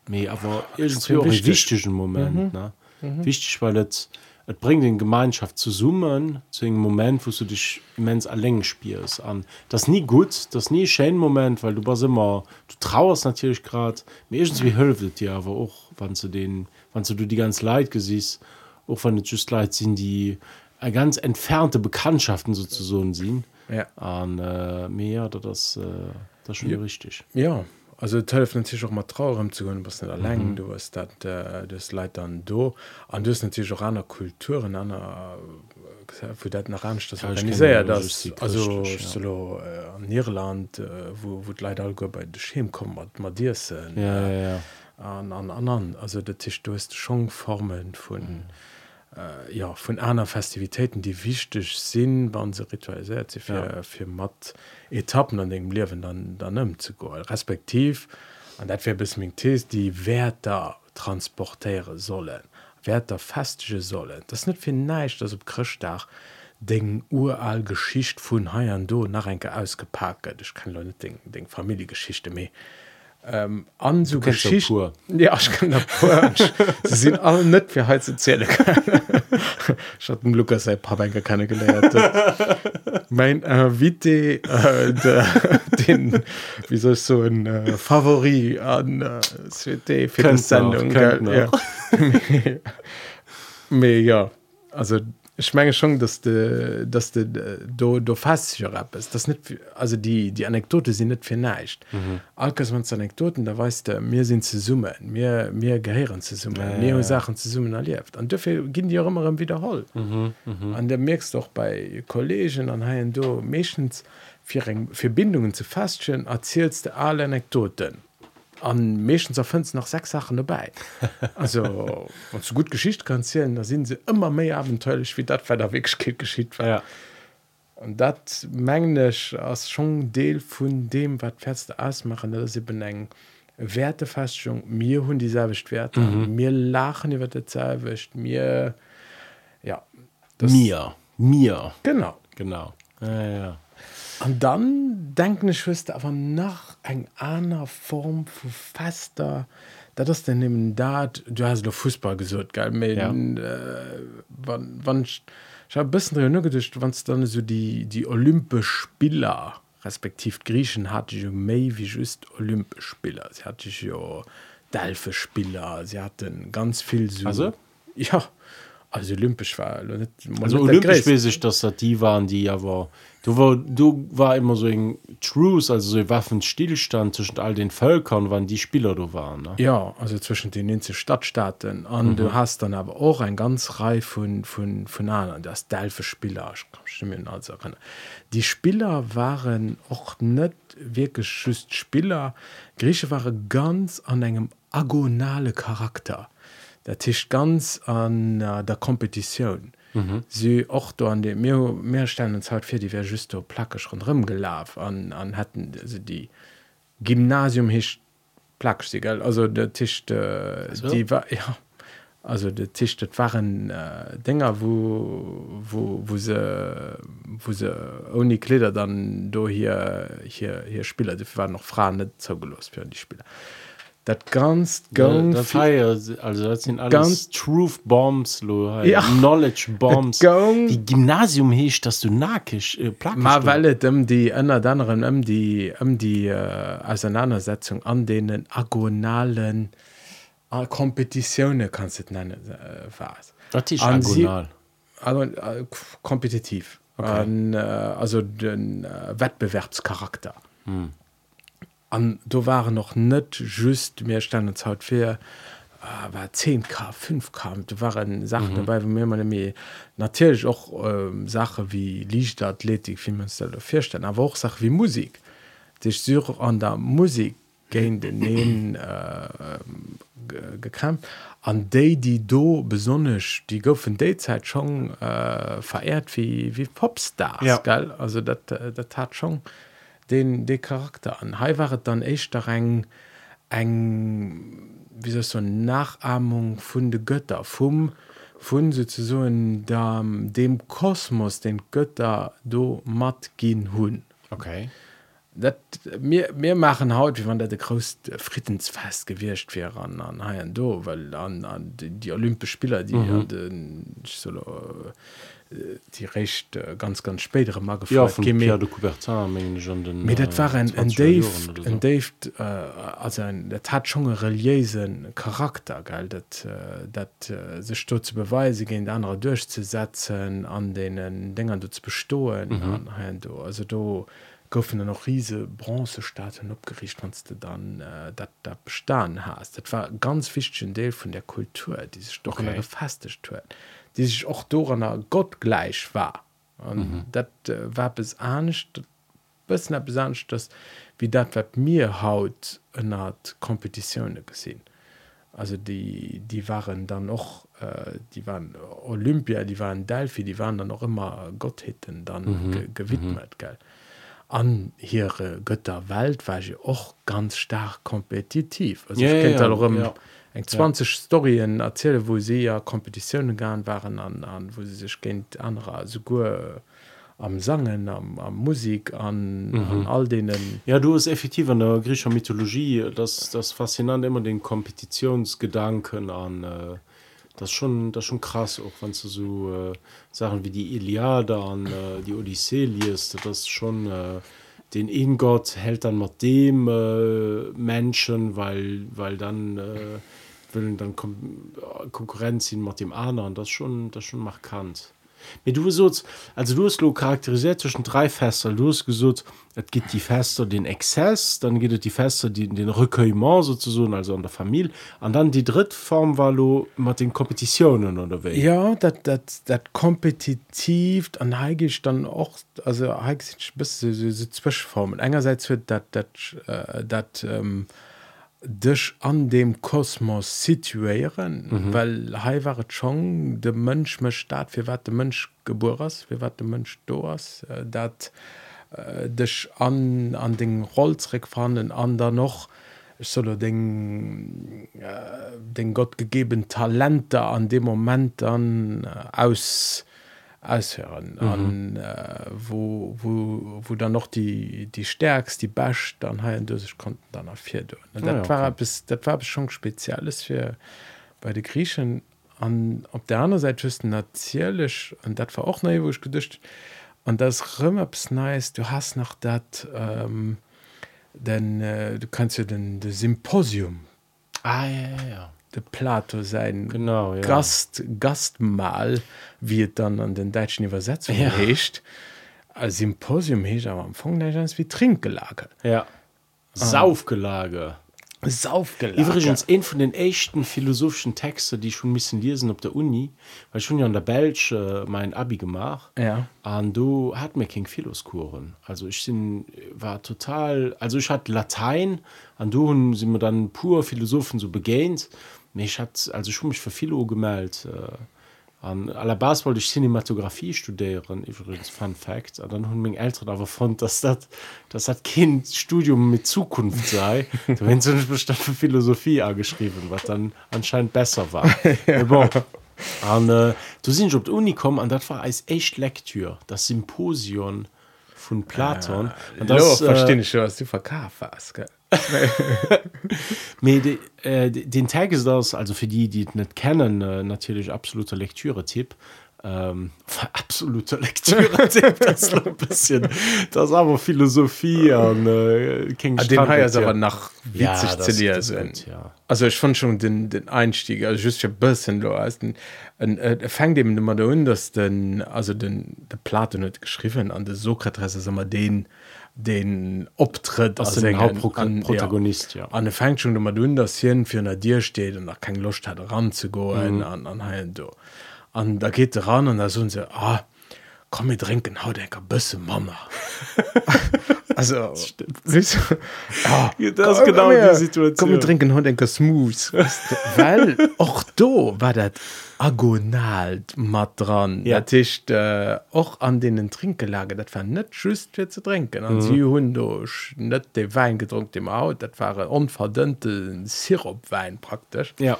me aber irgendwie auch einen wichtig. wichtigen Moment ne? wichtig weil es et bringt den Gemeinschaft zu summen zu einem Moment wo du dich immens erlängen spielst an das nie gut das nie schön Moment weil du war immer du trauerst natürlich gerade mir irgendwie hölfet dir aber auch wann du den wann du die ganz leid gesiehst auch wenn es just leid sind die ganz entfernte Bekanntschaften sozusagen sind ja an äh, mehr da das äh, das ist schon ja. richtig Ja, also hilft natürlich auch mal traurig zu gehen, was nicht allein, mhm. du hast das, äh, das Leid dann do. Und du hast natürlich auch andere Kulturen, andere, äh, für das nach anders das Ja, ich organisiert, das, also, richtig, ja. so, äh, in Irland, äh, wo, wo alle gut bei Schem kommen, mit Madissen, ja, ja, ja. an, an anderen, also das ist, du hast schon Formen von, mhm. äh, ja von einer Festivitäten die wichtig sind waren sie ritualisiert sie für, ja. für matt Etappen an dem Leben dann dann zu go respektiv an dat bis Tees die Wertter transportere sollen Wertter festige sollen. Das nicht viel neisch das ob Christdach den ural Geschicht vun Haiian do nach enke ausgepacket ich kann Leute Ding Familiegeschichte meh ähm, an so kennst doch Geschicht pur. ja ich kann da pur. sie sind alle net fir he zähle ich hat dem Lukas se Pabenker keine gelehrt mein äh, Wite äh, de, den wie soll ich so ein äh, Favori an äh, CT für die Sendung gell? ja. Me, ja also ich meine schon dass de dass de do do fast rap ist das nicht also die die Anekdote sind nicht vielleicht mhm. Alkas man Anekdoten da weißt du mir sind zu summen mir mir gehören zu summen Ja, mir ja. Sachen zu summen erlebt und dafür gehen die auch immer im wiederhol Mhm, mhm. an der merkst doch bei Kollegen an ha do meschens für Verbindungen zu faststellen erzählst du alle Anekdoten an meschens erfindst nach sechs Sachen dabei. Also wenn du gut Geschichte kannst erzählen da sind sie immer mehr abenteuerlich wie dat bei der Wegkeit geschieht ja. und dat menglech as schon Deel vun dem wat feste ausmachen dat sie beneng Wertefastung mir hunn dieselbecht Werte mhm. mir lachen iwwer der Zewicht mir ja das, mir. Mir. Genau. Genau. Ja, ja. An dann denken schwiste aber nach eng aner Form vu fester dat das denn nehmen dat du hast doch Fußball gesot ge Ja. äh, wann wann ich hab bisschen nur gedicht wann dann so die die olympisch Spieler respektiv Griechen hatte ich méi wie just olympisch Spieler sie hatte ich ja Delfe Spieler sie hatten ganz viel so Also? ja also olympisch war nicht, also nicht der olympisch weiß ich dass das die waren die aber du war du war immer so ein Truce also so ein Waffenstillstand zwischen all den Völkern wann die Spieler du waren ne? Ja, also zwischen den 90 Stadtstaaten und mhm. du hast dann aber auch ein ganz Reihe von, von, von anderen, das Delphi-Spieler, ich kann stimmen also. Die Spieler waren auch nicht wirklich just Spieler, Grieche waren ganz an einem agonale Charakter. Der Tisch ganz an äh, der Kompetition. Mhm. Sie auch da an den mehr, mehr Stellen Zeit für die wäre just so plakisch rundherum gelaufen an, an hatten also die Gymnasium hicht plaksch also der Tisch äh, So. die war ja also der Tisch das waren äh, Dinger wo wo wo sie wo sie ohne Kleider dann do hier hier hier Spieler die waren noch Frauen nicht zugelost für die Spieler das ganz ganz das viel- heißt, also das sind alles Ganz- Truth Bombs lo, halt. Ja. Knowledge Bombs Gang- die Gymnasium hecht dass du nakisch äh, plakisch Ma wellet um die ënner anderen um die um die äh, Auseinandersetzung an denen agonalen äh, Kompetitionen kannst du es nennen äh, was Das ist an sie- agonal. also, äh, kompetitiv Okay. an, äh, also den äh, Wettbewerbscharakter Hm. an du waren noch net just mehr standards haut fair äh, war 10k 5k du waren Sachen mhm. dabei wo mir man mir natürlich auch ähm, Sache wie lichtathletik wie man feststellen aber auch Sache wie Musik dich suche an der Musik gehen den äh, gekämpft an day die do besonnech die goufen Dayzeit schon äh, verehrt wie wie Popstars ja. geil also dat dat tat schon äh, den de Charakter an Hai waret dann echt da eng eng wie so Nachahmung vun de Götter vum vun se zu so da, dem Kosmos den Götter do mat gin hunn. Okay. Dat mir, mir machen haut wie wann der de grost Frittensfest gewircht wäre an an Haien do, weil an, an die, die Olympisch Spieler die mhm. den solo äh, die recht äh, ganz ganz spätere mag ja, dat war ein, ein Dave, so. Dave äh, also ein, dat hat schon reliesen charakter geil dat dat äh, se sto zu beweise gegen andere durchzusetzen an denen dingern du zu bestohlen mhm. an, du also du goufen noch riese bronzestaaten opgericht kannst du dann äh, dat da bestaan hast dat war ganz fichten Deel von der Kultur die sich doch okay. gefastet hue die sich auch do an gott gleich war mhm. dat äh, war bis acht bis er besancht das wie dat wat mir haut en art kompetitionne gesinn also die die waren dann noch äh, die waren olympia die waren delphi die waren dann noch immer gotthitten dann mhm. ge gewidmet mhm. geld an ihre Götter Welt war sie auch ganz stark kompetitiv also ja, ja, ja, ja. Eng 20 ja. Storien erzähle wo sie ja Kompetitionen gegangen waren an, an wo sie sich kennt andere sogar am Sangen am, am Musik an, mhm. an all denen ja du hast effektiv an der griechischer Mythologie das das faszinant immer den Kompetitionsgedanken an äh, das schon das schon krass auch wenn du so äh, Sachen wie die Iliade an äh, die Odyssee liest das schon äh, den in Gott hält dann mit dem äh, Menschen weil weil dann äh, will dann Kon Konkurrenz sind mit dem anderen das schon das schon markant. Mit du so also du hast charakterisiert zwischen drei Fester du hast gesucht es gibt die Fester den Exzess dann geht es die Fester die den Recueillement sozusagen also an der Familie. Und dann die dritte Form war du mit den Kompetitionen oder wie? Ja das das das kompetitiv an eigentlich dann auch also eigentlich bis so, so, so Zwischenformen. Einerseits wird das das äh, das ähm, dich an dem Kosmos situieren mhm. weil he war schon de me staat fir wat de Mënsch geborers wie wat de Mënsch dos dat äh, dich an an den Rollreck fannen an da noch solo den äh, den Gott gegeben Talente an dem moment an äh, aus aushören mhm. an äh, wo, wo, wo dann noch die die stärkst die basch dann sich konnten dann auf vier ja, dat war bis dat war schon spezielles für bei de griechen. An op der anderen seite wüsten nazielech an dat war auch na wo ich gedischt an das rmmerps nice du hast nach dat ähm, denn äh, du kannst ja den de symposium ah, ja, ja, ja de Plato sein genau ja. Gast Gastmal wie dann an den deutschen Übersetzung ja. hecht als Symposium he am Anfang wie Trinkgelage. Ja. Saufgelage. Ah übrigens ein von den echten philosophischen Texte die schon müssen lesen auf der Uni weil schon ja an der Belsch äh, mein Abi gemacht. Ja. Und du hat mir King Philoskuren also ich sind war total also ich hatte Latein an du sind wir dann pur Philosophen so begehnt mich hat also schon mich für Philo gemeldet äh, an aller Bas wollte ich Cinematografie studieren übrigens Fun Fact und dann hun Eltern aber fand dass das das hat Kind Studium mit Zukunft sei wenn so bestand für Philosophie angeschrieben was dann anscheinend besser war ja. bon. und, äh, du sind op Uni kommen an das war als echt Lektür das Symposion von Platon äh, das, lo, äh, ich schon, was du verkauf hast gell? de, äh, den Tag ist das also für die die nicht kennen äh, natürlich absoluter Lektüre-Tipp ähm, absoluter Lektüre das, bisschen, das aber Philosophie an äh, ah, aber nach ja, gut, ja. also ich fand schon den den Einstieg also just bisschen äh, fängt dem immer der dass denn also den der Plato nicht geschrieben an der Sokrates immer den den optritt Das als engen- Hauptprotagonist, ja. an fängt schon immer du dass hin für na dir steht und nach kein Lust hat ran zu go mhm. an an do an da geht er ran und da so se ah komm mir trinken haut enker bësse Mama also weißt du, Ja, das ist genau die Situation. komm wir trinken haut enker smooth weil och do war dat agonal mat dran Ja. ja. Tisch äh, och an denen Trinkelage dat war net just fir zu trinken an mhm. sie hun net de Wein gedrunken dem Haut dat war unverdünnte Sirupwein praktisch ja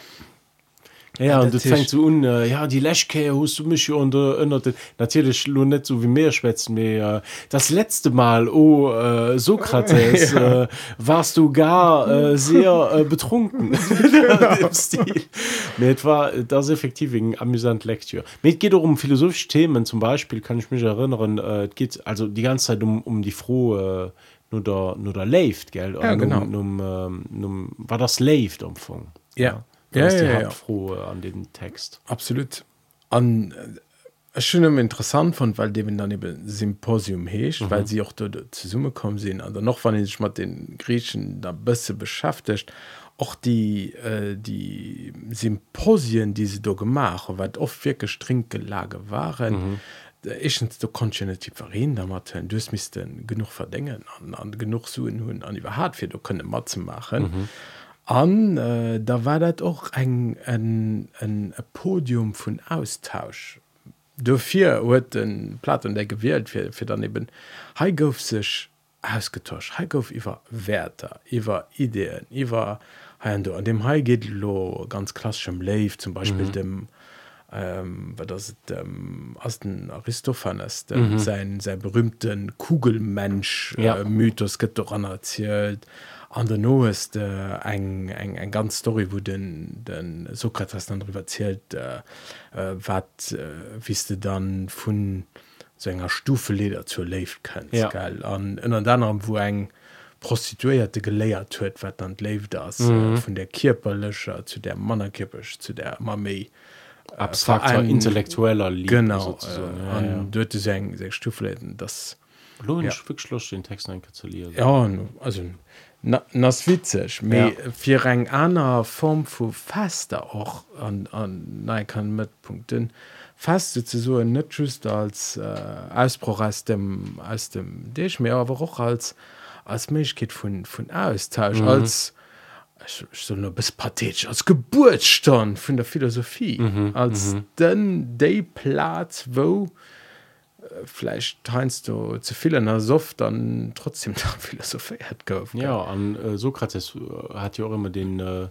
ja und das fängt so un äh, ja die Läschke hust du mich unter unter natürlich lo net so wie mehr schwätzen mir äh, das letzte Mal oh äh, Sokrates Ja. äh, warst du gar äh, sehr äh, betrunken Im Stil. Mir et war äh, das effektiv wegen amüsant Lektür mit geht auch um philosophische Themen zum Beispiel kann ich mich erinnern äh, es geht also die ganze Zeit um um die frohe äh, nur der nur der Left gell Ja, genau. um, um, ähm, um, war das Left umfang Ja. Das Ja, ist die ja, ja. Hauptfrohe an den Text. absolut an äh, immer interessant fand weil dem dann eben Symposium hecht mhm. weil sie auch dort zu Summe kommen sehen an noch wann ich mal den Griechen da besser beschäftigt auch die äh, die Symposien die sie da gemacht haben, weil oft wirklich Trinkgelage waren mhm. Ichens du konti verreen damit du mis genug verdenken an, an genug an die hart fir du könne Matze machen mhm an äh, da war dat och eng en Podium vun Austausch. Dofir huet den Platon der gewählt fir fir daneben Hai gouf sech ausgetauscht. Hai gouf iwwer Wäter, iwwer Ideenn, iwwer Haiendo an dem Hai geht lo ganz klassischem Lave zum Beispiel mhm. dem ähm, das ähm, aus den Aristophanes dem, mhm. sein sein berühmten Kugelmensch ja. äh, Mythos get doch anerzielt an der no ist äh, eng eng eng ganz Story wo den den Sokrates dann riverzielt äh, äh, wat äh, wisste dann vun so enger stufeleder zur Lave könnt ja. geil an in an anderem wo eng prostituierte geleiert huet wat dann Lave das mhm. äh, von der Kierperlecher zu der Mannerkippech zu der Mamei abstrakter äh, intellektueller Lied, genau äh, ja, ja. dörte seg seg Stufeläden das Lohnschwschloss ja. den Text einkazulieren ja also nas witzeg méi ja. fir eng aner Form vu fester och an an nei kann mit Punkten faste ze so net just als äh, Ausbruch aus dem aus dem Dich mé awer och als als Mechket vun vun Austausch mhm. als ich, ich so bis pathetisch als Geburtsstand vun der Philosophie mhm. als mhm. den déi Platz wo vielleicht teinst du zu viel in der Soft dann trotzdem da philosophiert gouf Ja, an äh, Sokrates äh, hat ja auch immer den äh,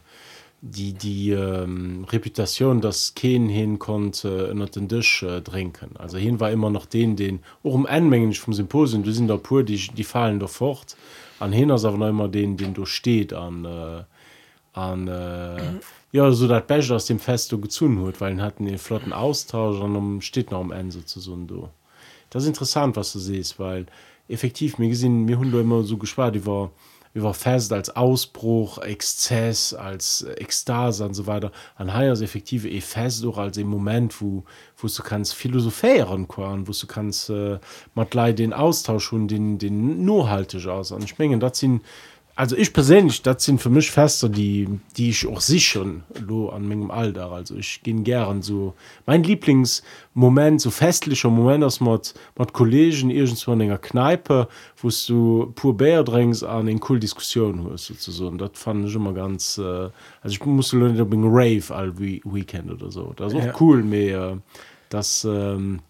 die die ähm, Reputation, dass Ken hin konnte äh, den Tisch äh, trinken. Also hin war immer noch den, den auch um Anmengen vom Symposium, du sind da pur, die, die fallen da fort. An hin ist aber noch immer den, den du steht an äh, an äh, ja so dat Becher aus dem Fest du gezun huet, weil ihn hatten den flotten Austausch an um steht noch am Ende zu so du. Das ist interessant, was du siehst, weil effektiv mir gesehen mir hun immer so gespart über über fest als Ausbruch, Exzess, als Ekstase und so weiter. An Haiers effektive e fest auch als im Moment, wo, wo du kannst philosophieren können, wo du kannst äh, mit Leuten den Austausch und den, den nur haltig aus. Und ich meine, das sind also ich persönlich das sind für mich Fester die die ich auch sichern lo an meinem Alter. Also ich gehe gern so mein Lieblingsmoment so festlicher Moment aus mit mit Kollegen irgendwo in einer Kneipe wo du pur Bär drängst an den cool Diskussionen hörst sozusagen. Das fand ich immer ganz äh, also ich musste nicht unbedingt Rave all Weekend oder so. Das ist auch Ja. cool mehr das ähm,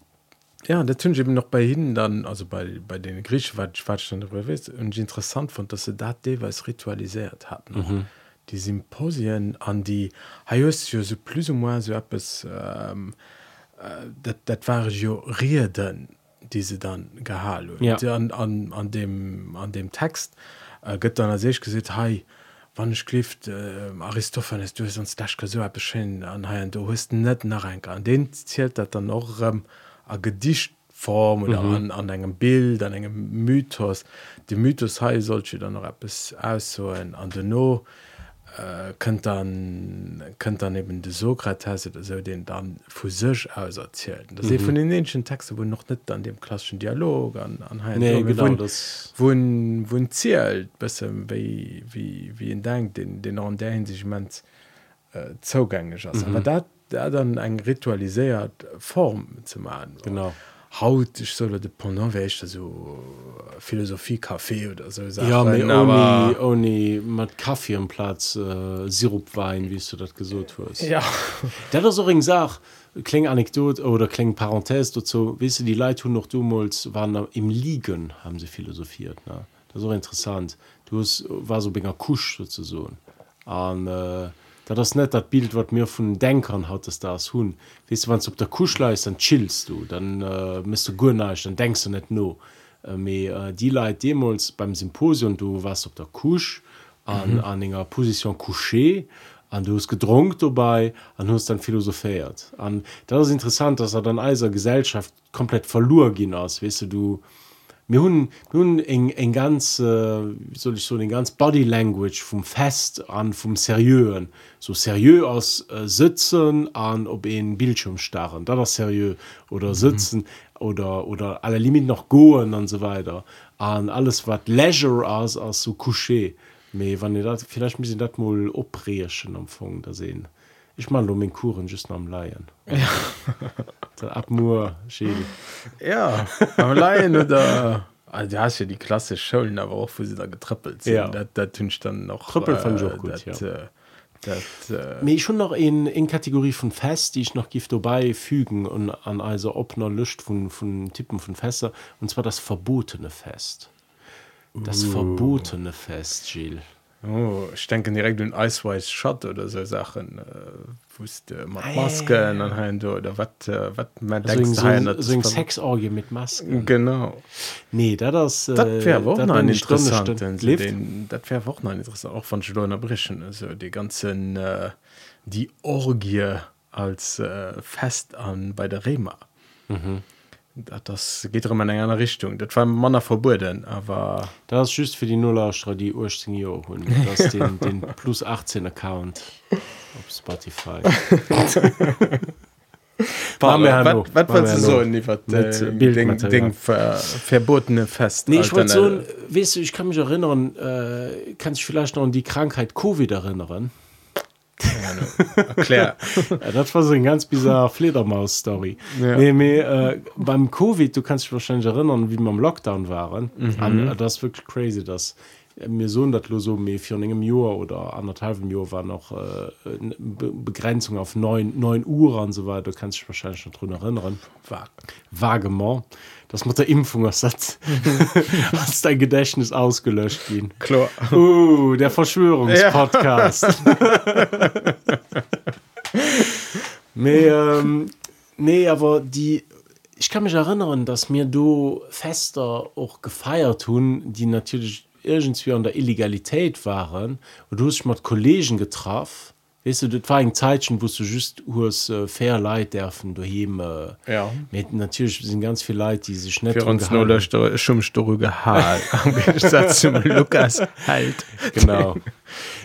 ja tun eben noch bei ihnen dann also bei bei den Griechen war Schwarz und ich interessant fand dass sie dat deweis ritualisiert hatten mhm. die Symposien an die Haios ja so plus ou moins so etwas ähm, äh, dat waren jo Reden die sie dann gehalen Ja. an, an, an dem an dem Text äh, gëtt dann as seich gesit hei wann ich klift äh, Aristophanes du sonst das so beschen an ha du hast net nach an den zählt dat dann noch ähm, a Gedichtform oder mhm. an, an engem Bild an engem Mythos de Mythos ha sollte dann noch bis aus an de no äh, könnt dann könnt dann eben de Sokrates oder so den dann fu sech aus erzählen das mhm. von den enschen Texte wo noch net an dem klassischen Dialog an an nee, genau, wo wo zielt bis wie wie wie en denkt den den an der hinsicht man äh, zogängig mhm. aber dat da dann eng ritualisiert Form zu machen genau. Haut ich soll de pendant wéich so philosophie kaffee oder so ja, aber oni mat kaffee am platz äh, sirupwein wie du dat gesot hast ja. dat so ring sag kling anekdot oder kling parenthese dazu. Wisse die Lei hun noch dumols waren im liegen haben sie philosophiert ne? Das so interessant. Du hast, war so binger kusch so an äh, da das net dat bild wat mir vun denkern hat es das hunn. Wis wanns op der kuschle ist dann chillst du. Dann äh, mist du gunneich dann denkst du net no. Äh, me äh, die Leiit demos beim symposium du was op der kusch an mhm. an enger position couché an du hast gedrunkt vorbei an hast dann philosophiert. An das ist interessant dass er dann eiser gesellschaft komplett verloren gin aus wisse du mir hun nun eng eng ganz äh, wie soll ich so den ganz body language vom fest an vom serieuen so serieux aus äh, sitzen an ob en bildschirm starren. Da das serieux oder mhm. sitzen mhm. oder oder alle limit noch goen und so weiter. An alles wat leisure aus als so couché. Me wann ihr dat vielleicht mis dat mal opreschen empfang da sehen ich mal um kuren just am laien ja. abmur ja am laien oder Also, du hast ja die klasse Schulen aber auch wo sie da getrüppelt sind ja. da tüncht dann noch Trüppel von äh, gut, dat, ja. äh, dat, äh, mir schon noch in in Kategorie von fest die ich noch gift vorbei fügen und an also opner Lücht von von Tippen von Fässer und zwar das verbotene Fest das uh. verbotene Fest Gilles Oh, ich denke direkt den Eisweiß Schott oder so Sachen äh, wusste äh, ah, Masken ja. oder wat äh, wat man so, so Sexorgie mit Masken. Genau. Nee da das äh, dat interessant dat auch interessant auch von Schlener Brischen also die ganzen äh, die Orgie als äh, fest an bei der Rema. Mhm das geht in einer Richtung. Das war Mann verboten aber das ist just für die Nullstra die Ur hun den, den plus 18 Account auf Spotify. Verbotene fest nee, ich, so, weißt du, ich kann mich erinnern äh, kann ich vielleicht noch an die Krankheit CoVI erinnern ja, das war so ein ganz bizarre Fledermaus Story ja. nee, nee, äh, beim CoVI du kannst dich wahrscheinlich erinnern wie wir im Lockdown waren mhm. an, äh, das ist wirklich crazy dass mir so dat lo so für engem Joer oder anderthalb Jo war noch äh, Be Begrenzung auf 9, 9 Uhr an so weiter du kannst dich wahrscheinlich schon drin erinnern. War vagement das muss der Impfung ersetzt hast dein Gedächtnis ausgelöscht gehen. Klar. Uh, der Verschwörungspodcast. Nee, ähm, nee aber die ich kann mich erinnern dass mir du fester auch gefeiert tun die natürlich irgendwie an der Illegalität waren und du hast mal Kollegen getroffen weißt du das war ein Zeitchen wo du just urs äh, fair Leid dürfen du heben, äh, ja. mit natürlich sind ganz viele Leute die sich nicht schon Lukas halt. Genau.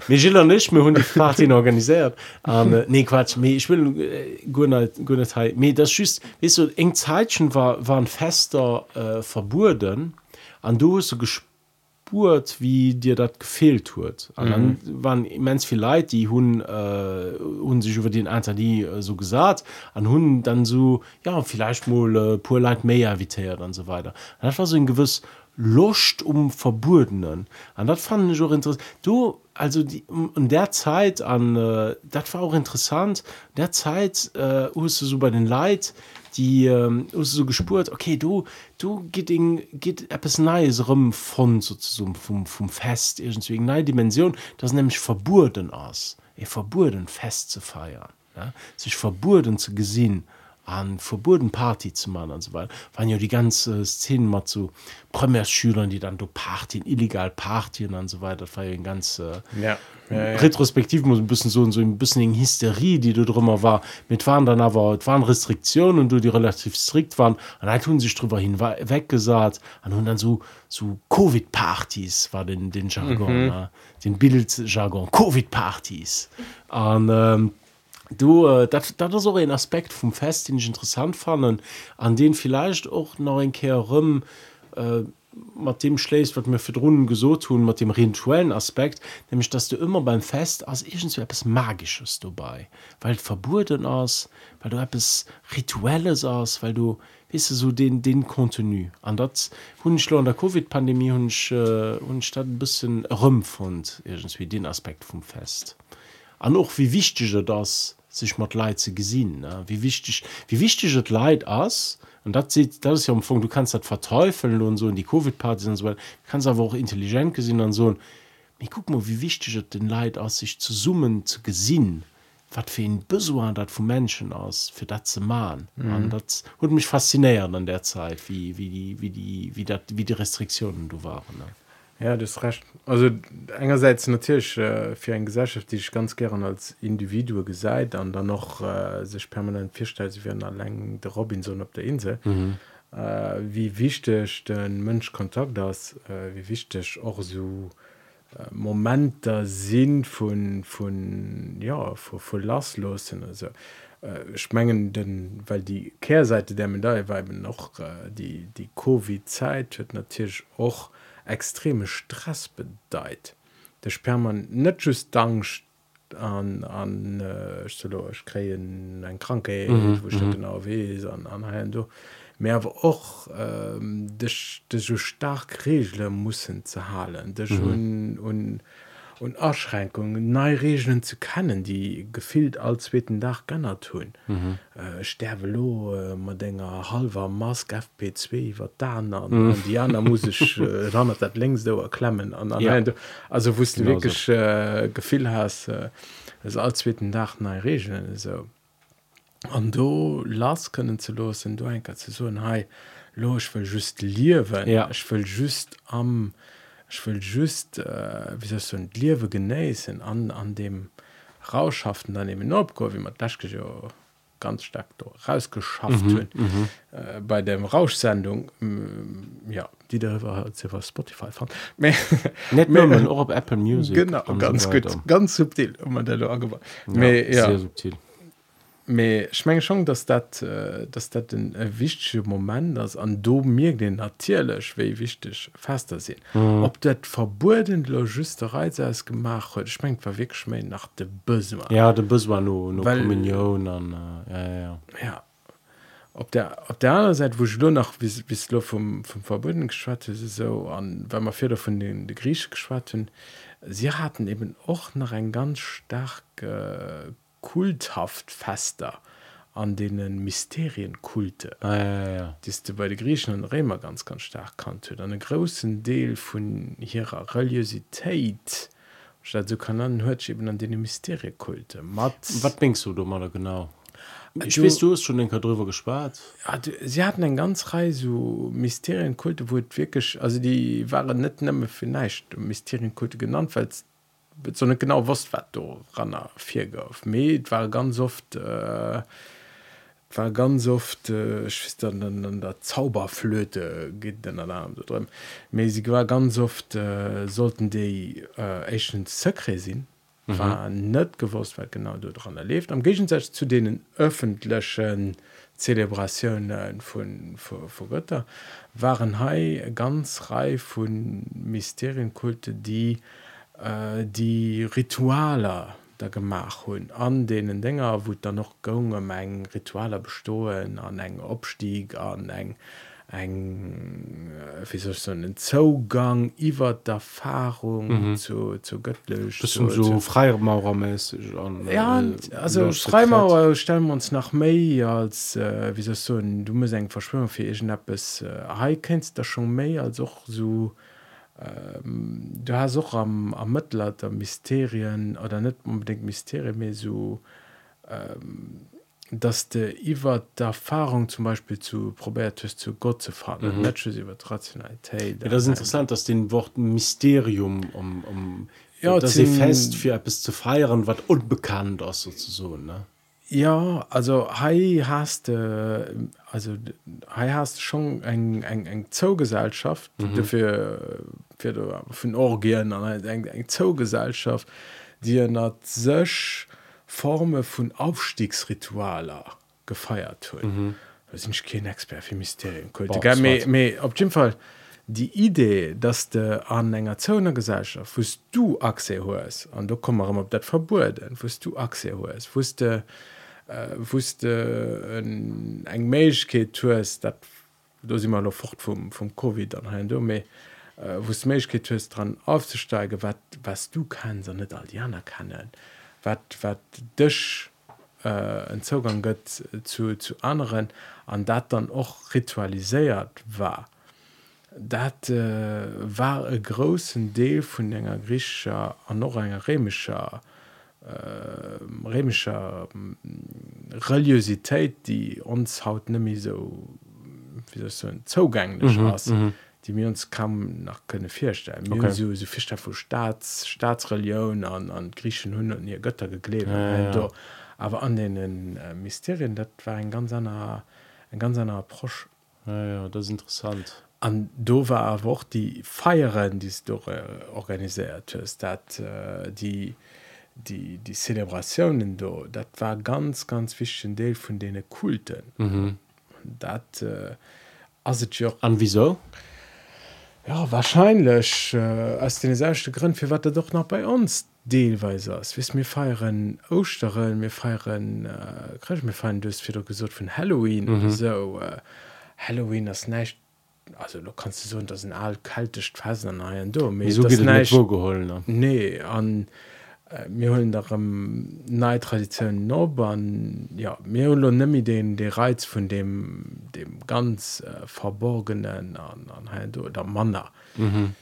Mir nicht mehr hun die Party organisiert. Um, nee Quatsch mehr, ich will äh, gut nicht, gut nicht, mehr, das schüßt weißt du eng Zeitchen war waren fester äh, verburden an du hast so gespürt spurt wie dir dat gefehlt huet. Mhm. dann waren immens viel Leid die hun äh, hun sich über den Alter die äh, so gesagt an hun dann so ja vielleicht mal äh, pur Leid mehr wie und so weiter. Und das war so ein gewiss Lust um Verburdenen. An dat fand ich auch interessant du also die in der Zeit an äh, das war auch interessant. Der Zeit äh, du so bei den Leid die ähm, so gespurt okay du du geht in, geht etwas neues rum von sozusagen vom, vom fest irgendwie neue dimension das nämlich verburden aus. Ihr verburden fest zu feiern ja? sich verburden zu gesehen an verboten Party zu machen und so weiter. Waren ja die ganze Szenen mal zu Premierschülern die dann du Party illegal Partien und so weiter das war ja ein ganz ja ja, ja. retrospektiv muss ein bisschen so so ein bisschen in Hysterie die du drüber war. Mit waren dann aber waren Restriktionen du die relativ strikt waren. Und dann tun sich drüber hin weggesagt. An und dann so so CoVI Partys war den den Jargon mhm. den Bildjargon. CoVI Partys und ähm, du äh, dat dat so ein aspekt vom fest den ich interessant fand an den vielleicht auch noch ein kehr rum äh, mat dem schläst wat mir für runden gesot tun mit dem rituellen aspekt nämlich dass du immer beim fest irgend so etwas magisches dabei. Weil verboten aus weil du etwas rituelles aus weil du weißt du, so den den kontinu an dat hunschlo an der covid pandemie hunsch äh, und statt ein bisschen rümpf und irgendwie den aspekt vom fest. An auch wie wichtig das sich mat leid zu gesinn wie wichtig wie wichtig het leid ass und dat sieht das ist ja umfang du kannst dat verteufeln und so in die covid party und so du kannst aber auch intelligent gesinn an so ich guck mal wie wichtig het den leid aus sich zu summen zu gesinn wat für ein besoin dat vu menschen aus für dat ze ma mhm. und mich faszinieren an der zeit wie wie die wie die wie dat wie die restriktionen du waren ne? Ja das recht. Also einerseits natürlich äh, für ein Gesellschaft die ich ganz gern als individu gesagt dann dann noch äh, sich permanent vierstellen sie werden allein der Robinson auf der Insel. Mhm. äh, wie wichtig den Mönsch kontakt das äh, wie wichtig auch so äh, moment der sinn von von ja vor vor lastlosen. Also schmengen äh, den weil die kehrseite der medaille war noch die die covid zeit wird natürlich auch extreme Stress bedeiht. Der Sperman netches dankcht an an äh, kreien en kranke mhm, wo mhm. genau wees an an du Meer awer och ähm, de so stark Regelle mussssen ze halen. Dech hun mhm. un, un und Erschränkungen neiregenen zu kennen, die gefilt als zweten Dach gannner tun. Mhm. Äh, Sterbelo äh, man denger halber Mask FP2 wat daner mhm. Diana muss ich äh, ran dat lngst dower klemmen an ja. Ende. also wusste genau wirklich so. äh, gefil hast äh, allzweten Dach neiregenen so. An do las können ze losen du enker ze so hei loch will just liewen ja. ich will just am um, ich will just äh, wie so ein Liwe genießen an an dem Rauschaften dann eben Nordko wie man das ja ganz stark rausgeschafft mhm, mhm. Äh, bei der Rauschsendung mm, ja die darüber über Spotify fand. Apple Music genau ganz gut. Ganz subtil um ja, ja. subtil schmenge schon dass dat äh, dass dat den äh, wichtigsche moment das an do mir den natierlech wie wichtig fester sinn mhm. ob dat verbuden logisterei als gemacht huet schmengt war weg schme nach de böse ja de bus war no no million an äh, ja ja ja. Ob der op der anderen seite wo du noch bis bis lo vom vom verbunden geschwatte so an wenn man fir von den de grieche geschwatten sie hatten eben och noch ein ganz stark äh, kulthaft fester an denen Mysterienkulte ah, ja, ja. die bei den Griechen und Römer ganz ganz stark kannte einen großen Deal von ihrer Religiosität statt so kann dann hört eben an den Mysteriekulte was denkst du du mal genau? Ich weiß, du hast schon den darüber gespart. Ja, du, sie hatten ein ganz Reihe so Mysterienkulte wo wirklich also die waren nicht vielleicht Mysterienkulte genannt weil es so net genau was wat du rannner vier gouf me war ganz oft äh, war ganz oft äh, an, der zauberflöte geht den alarm so drin. Sie war ganz oft äh, sollten de äh, sekre sinn mhm. war net gewusst wat genau du dran erlebt. Am gegensatz zu denen öffentlichen Zelebrationen von, von, von Götter waren hai ganz reif von Mysterienkulte, die äh, äh, die Ritualer der gemach hun an denen Dinger wo da noch gongem eng Ritualer bestohlen an eng Obstieg an eng eng wie so den Zogang iwwer d'Erfahrung mhm. zu, zu göttlech so, so freimaurermäßig an ja, äh, also Freimauer stellen wir uns nach méi als äh, wie so du eng verschwörung fir Appppes äh, kennst da schon méi als auch so ähm, du hast auch am am Mittelalter Mysterien oder nicht unbedingt Mysterien mehr so ähm, dass der Iwer der Erfahrung zum Beispiel zu probiert zu Gott zu fahren mhm. Rationalität ja, das ist interessant dass den Wort Mysterium um, um ja das ist fest für etwas zu feiern was unbekannt ist sozusagen ne ja also hei hast äh, also hei hast schon eng eng eng Zoogesellschaft mhm. dafür für von Orgien an eng eng Zoogesellschaft die nat sech Forme von Aufstiegsritualer gefeiert hun mhm. sind kein Expert für Mysterien op jeden Fall die Idee dass de an enger Zonegesellschaft wost du Ase hoes an du kom op dat verboden wost du Ase hoes wusste äh, wusste äh, eng Meichkeet tues dat do immer noch fort vom, vom COVID an ha do méi äh, wos Meichkeet tues dran aufzusteige, wat was du kannst so net Aldianer kennen, wat wat dech äh, en Zogang gëtt zu, zu anderen an dat dann och ritualiséiert war. Dat äh, war e großen Deel vun enger Gricher an noch enger Remescher äh, remischer äh, Religiositéit, die haut nemmi so wie so zogänglich mm -hmm, mm -hmm. die mir uns kam nach könne firstellen okay. so, so fi vu Staats Staatsreligion an an Griechen hun und ihr Götter geklebt ja, ja, aber an den äh, Mysterien dat war ein ganz einer ein ganz einer Approsch. Ja, ja, das ist interessant. An do war wo die feieren die du äh, organisiert ist dat äh, die die die Zelebrationen do dat war ganz ganz fichten Deel von denen kulten. Mhm. dat äh, an wieso? Ja wahrscheinlich äh, aus den erste Grund für wat er doch noch bei uns deelweise ass. Wiss mir feieren Osteren mir feieren äh, mir fein dus fir gesot vun Halloween. Mhm. so äh, Halloween as nächt also du kannst du so dat ein all kaltecht Fasen an do geholen nee an äh, mir hullen darum nei traditionellen Nobern ja mir nimi den de Reiz von dem dem ganz äh, verborgenen an an der Manner mhm.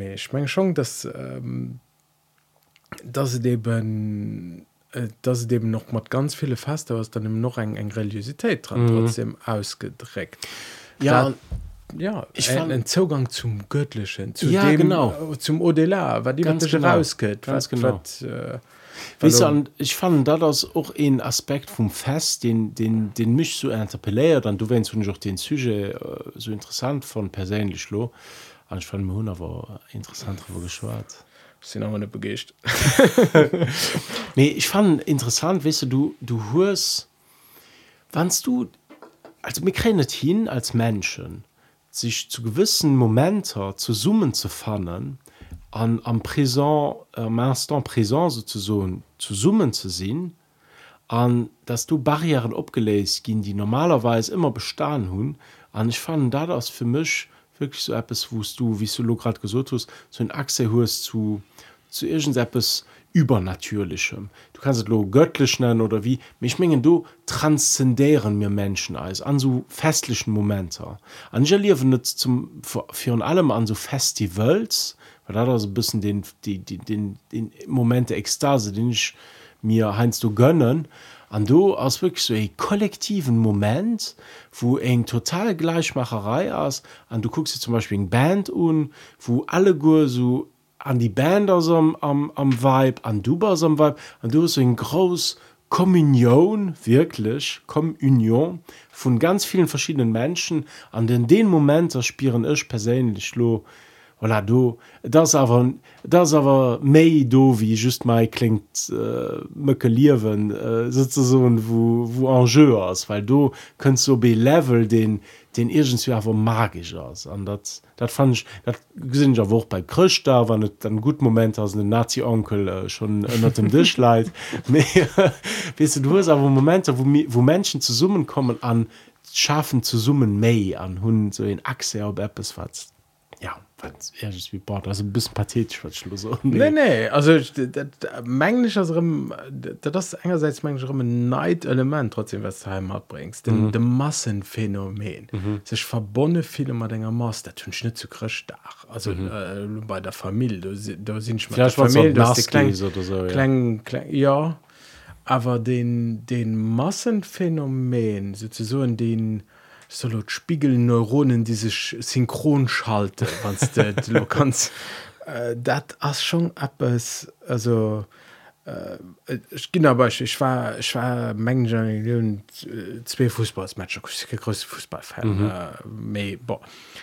ich mein schon dass ähm, dass eben äh, dass eben noch mal ganz viele feste was dann noch eng eng religiosität dran mhm. trotzdem ausgedreckt ja da, ja ich fand den zugang zum göttlichen zu ja dem, genau. äh, zum odela war die rausgeht ganz genau. wat, äh, Weißt du, ich fand da das auch ein Aspekt vom Fest den den den mich so interpelliert dann du wennst du auch den Züge äh, so interessant von persönlich lo. Ich fand mir war interessant geschwar sind aber nicht begecht nee ich fand interessant weißt du du du hörst wannst du also mir krennet hin als menschen sich zu gewissen momenter zu summen zu fannen an am présent am instant présent sozusagen zu summen zu sehen an dass du barrieren abgelesen gehen die normalerweise immer bestaan hun an ich fand da das für mich wirklich so etwas wost du wie du gerade gesucht hast so ein Achse hörst zu zu irgendetwas übernatürlichem. Du kannst es lo göttlich nennen oder wie. Mich mengen du transzendieren mir menschen als an so festlichen momente. Angelieren zum für allem an so festivals weil da so bisschen den die die den den momente ekstase den ich mir heinst du gönnen. An du aus wirklich so kollektiven moment wo eng total gleichmacherei aus. An du guckst dir zum beispiel ein band un wo alle gu so an die Band am, am, am Weib, an Dubas am Weib, an du hast so ein groß Kommunion, wirklich, Kommunion von ganz vielen verschiedenen Menschen, an den den Moment erspieren ich persönlich lo, voilà, du, das aber, das aber méi do wie just mal klingt äh, möckelierwen äh, sozusagen wo, wo enjeu aus, weil du kannst so be Level den, den irgendwie einfach magisch aus an dat dat fand ich dat sind ja woch bei Krcht da wann net dann gut moment aus den nazi onkel äh, schon äh, dem Dich leid weißt du du hast aber momente wo wo menschen zu summen kommen an schaffen zu summen mei an hun so in Achse op Apps fatzt ja wie Bord also bis pathetisch so. nee. nee, nee. also mänglisch das engerseits neid element trotzdem was heimat bringst denn mhm. de massenphänomen mhm. sich verbonne viele mal dennger Mass der tun schnitt zu krisch da also mhm. äh, bei der familie du, du sind Familie, klein, so, ja. Klein, klein, ja aber den den massenphänomen sozusagen den solo spiegelneuronen die sich synchron schalte du kannst äh, dat ass schon appes also äh, ich ging aber ich, war ich war mengen äh, zwei fußballsmatscher größte fußballfan mhm. äh, boah,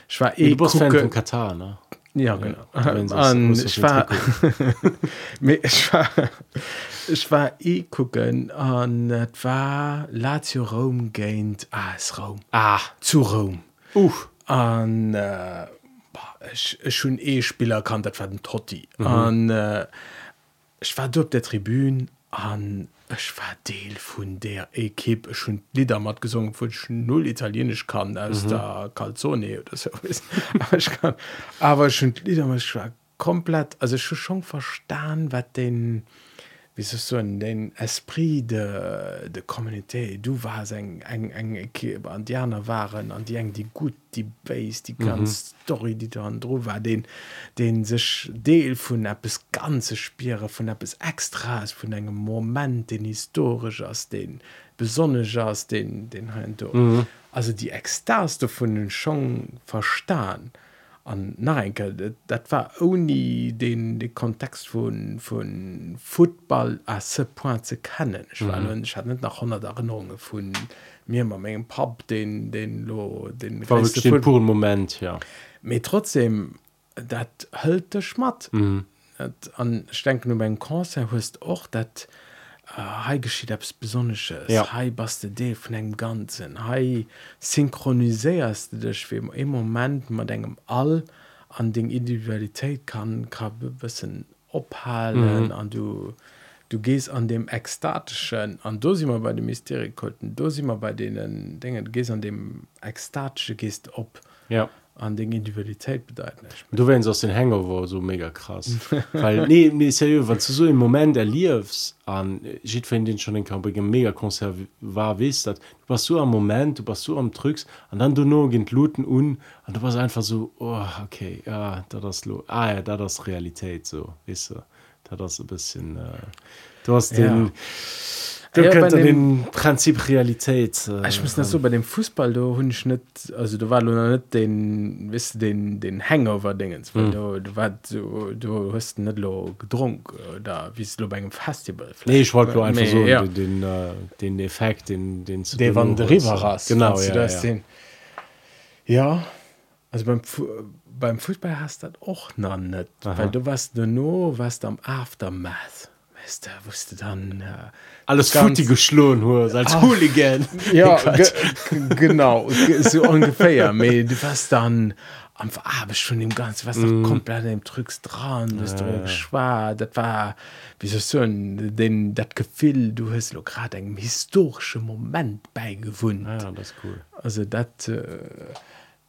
ich war eh gucke, Katar ne? ja genau. an, ich war ich war ich war e gucken an et war lazio Rom geint as Raum ah. Zu Rom. Uh. an äh, schon eespieler kann dat war den totti. An mhm. äh, ich war do der Tribün an ich war Deel vun der Ekipp schon Lieder mat gesungen vu null italienisch kann aus mhm. der Calzone oder so aber ich kann aber schon Lieder war komplett also schon verstan wat den wie so den esprit de de communauté du war eng eng eng indianer waren an die eng die gut die base die ganz mhm. story die da dro war den den sech deel vun app es ganze spire von app es extras vun engem moment den historisch aus den besonneger aus den den hein mhm. also die extas davon den schon verstan an Narenke dat war oni den de Kontext vun vun Football as se point ze kennen ich mhm. ich hat net nach 100 Erinnerungen vun mir ma menggem pap den den lo den, pur moment ja me trotzdem dat hölte schmat mhm. an denken um en Konzer hust och dat Hai geschieet abs besonnesches ja. Hai baste dee vun engem ganzen. Hai synchroniséiers dech wie e moment mat engem all an deng Individualitéit kann ka bessen ophalen mhm. an du du gehst an dem ekstatischen. An do immer bei dem Mysteriekulten do immer bei denen dinget gehst an dem ekstatische gehst op ja. An den Individualität bedeuten du wenn aus den war so mega krass weil nee, nee, seriös, weil du so im Moment erliefst an den schon den Kamp mega konserv war wis dat du warst so am Moment du warst so am drücks an dann du nur gent luten un an du warst einfach so oh, okay ja da das ah ja da das Realität so wisse da das ein bisschen äh, du hast ja. Den ja, den Prinzip Realität äh, ich muss so bei dem Fußball du hun schnitt also du war nicht den wis den den Hangover dingens mhm. du, du war du, du hast nicht lo gedrunk da wie du bei einem Festival nee, ich wollte einfach mehr, so ja. den, den, den Effekt den den der waren genau ja, ja. Den, ja also beim Fu beim Fußball hast das auch noch nicht Aha. weil du warst nur was am Aftermath weißt du, wusste dann äh, alles ganz geschlohen als ah, Hooligan. Ja genau so ungefähr du was dann am habe ich schon dem ganz was mm. komplett dem drückst dran das ja, ja. schwa das war wie so den dat gefiel du hast gerade einen historischen moment beigewohnt. Ja, das cool. Also dat äh,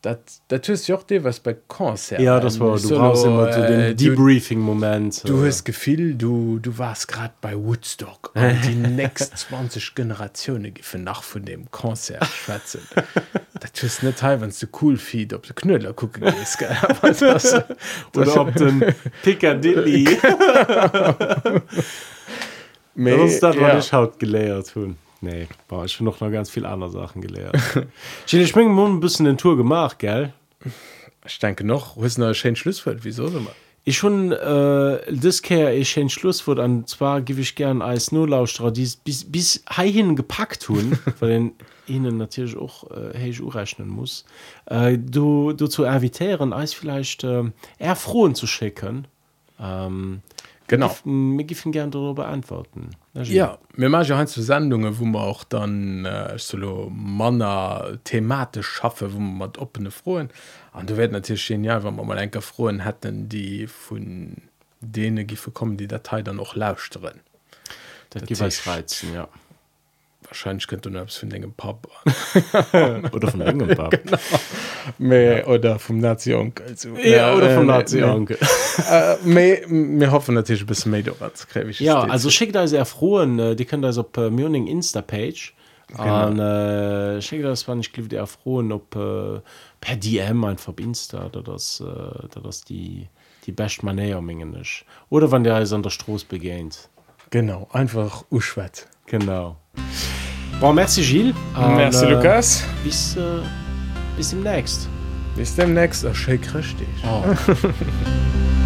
dat dat jo de was bei Konzer ja das war du so, immer zu den äh, debriefing moment du hast gefiel du du warst grad bei woodstock die nächst 20 generationen giffen nach von dem konzer schwätzen. Dat tust net teil wenn du cool fied ob du knöller gucken gehst, das, oder ob den piccadilly. Me, ja. ich haut geleiert hun nee war ich schon noch noch ganz viel andere Sachen gelehrt ich mein, ein bisschen den Tour gemacht gell? Ich denke noch wo ist schön Schlussfeld wieso immer ich schon äh, das ich schön Schlusswort an zwar gebe ich gern als nurlaustra die bis bis hin gepackt tun weil den ihnen natürlich auch äh, rechnen muss. Äh, du du zu ervitieren als vielleicht äh, eher frohen zu schicken. Ähm, genau. Mir giffen gern darüber antworten ja mir mag ein zu Sendungen wo man auch dann äh, solo Manner thematisch schaffe wo man mat opene frohen an du werden natürlich genial wenn man mal enker frohen hätten die von denen giffe kommen die Datei dann noch lauscht drin das reizen ja. wahrscheinlich könnte du von engem Pap oder von engem Pap ja. oder vom nation ja, oder vom äh, nation äh, mir hoffen natürlich bis ja also schickt da sehr frohen äh, die können das op uh, morning insta page. An äh, schickt das wann ich der erfroen ob äh, per dm ein verbinster oder das äh, das die die best manéiermengen ist. Oder wann der als an der stroß begehent genau einfach uschwet genau. Bon, merci Gilles. Merci uh, Lucas bis bis demnächst bis demnächst. Er richtig oh.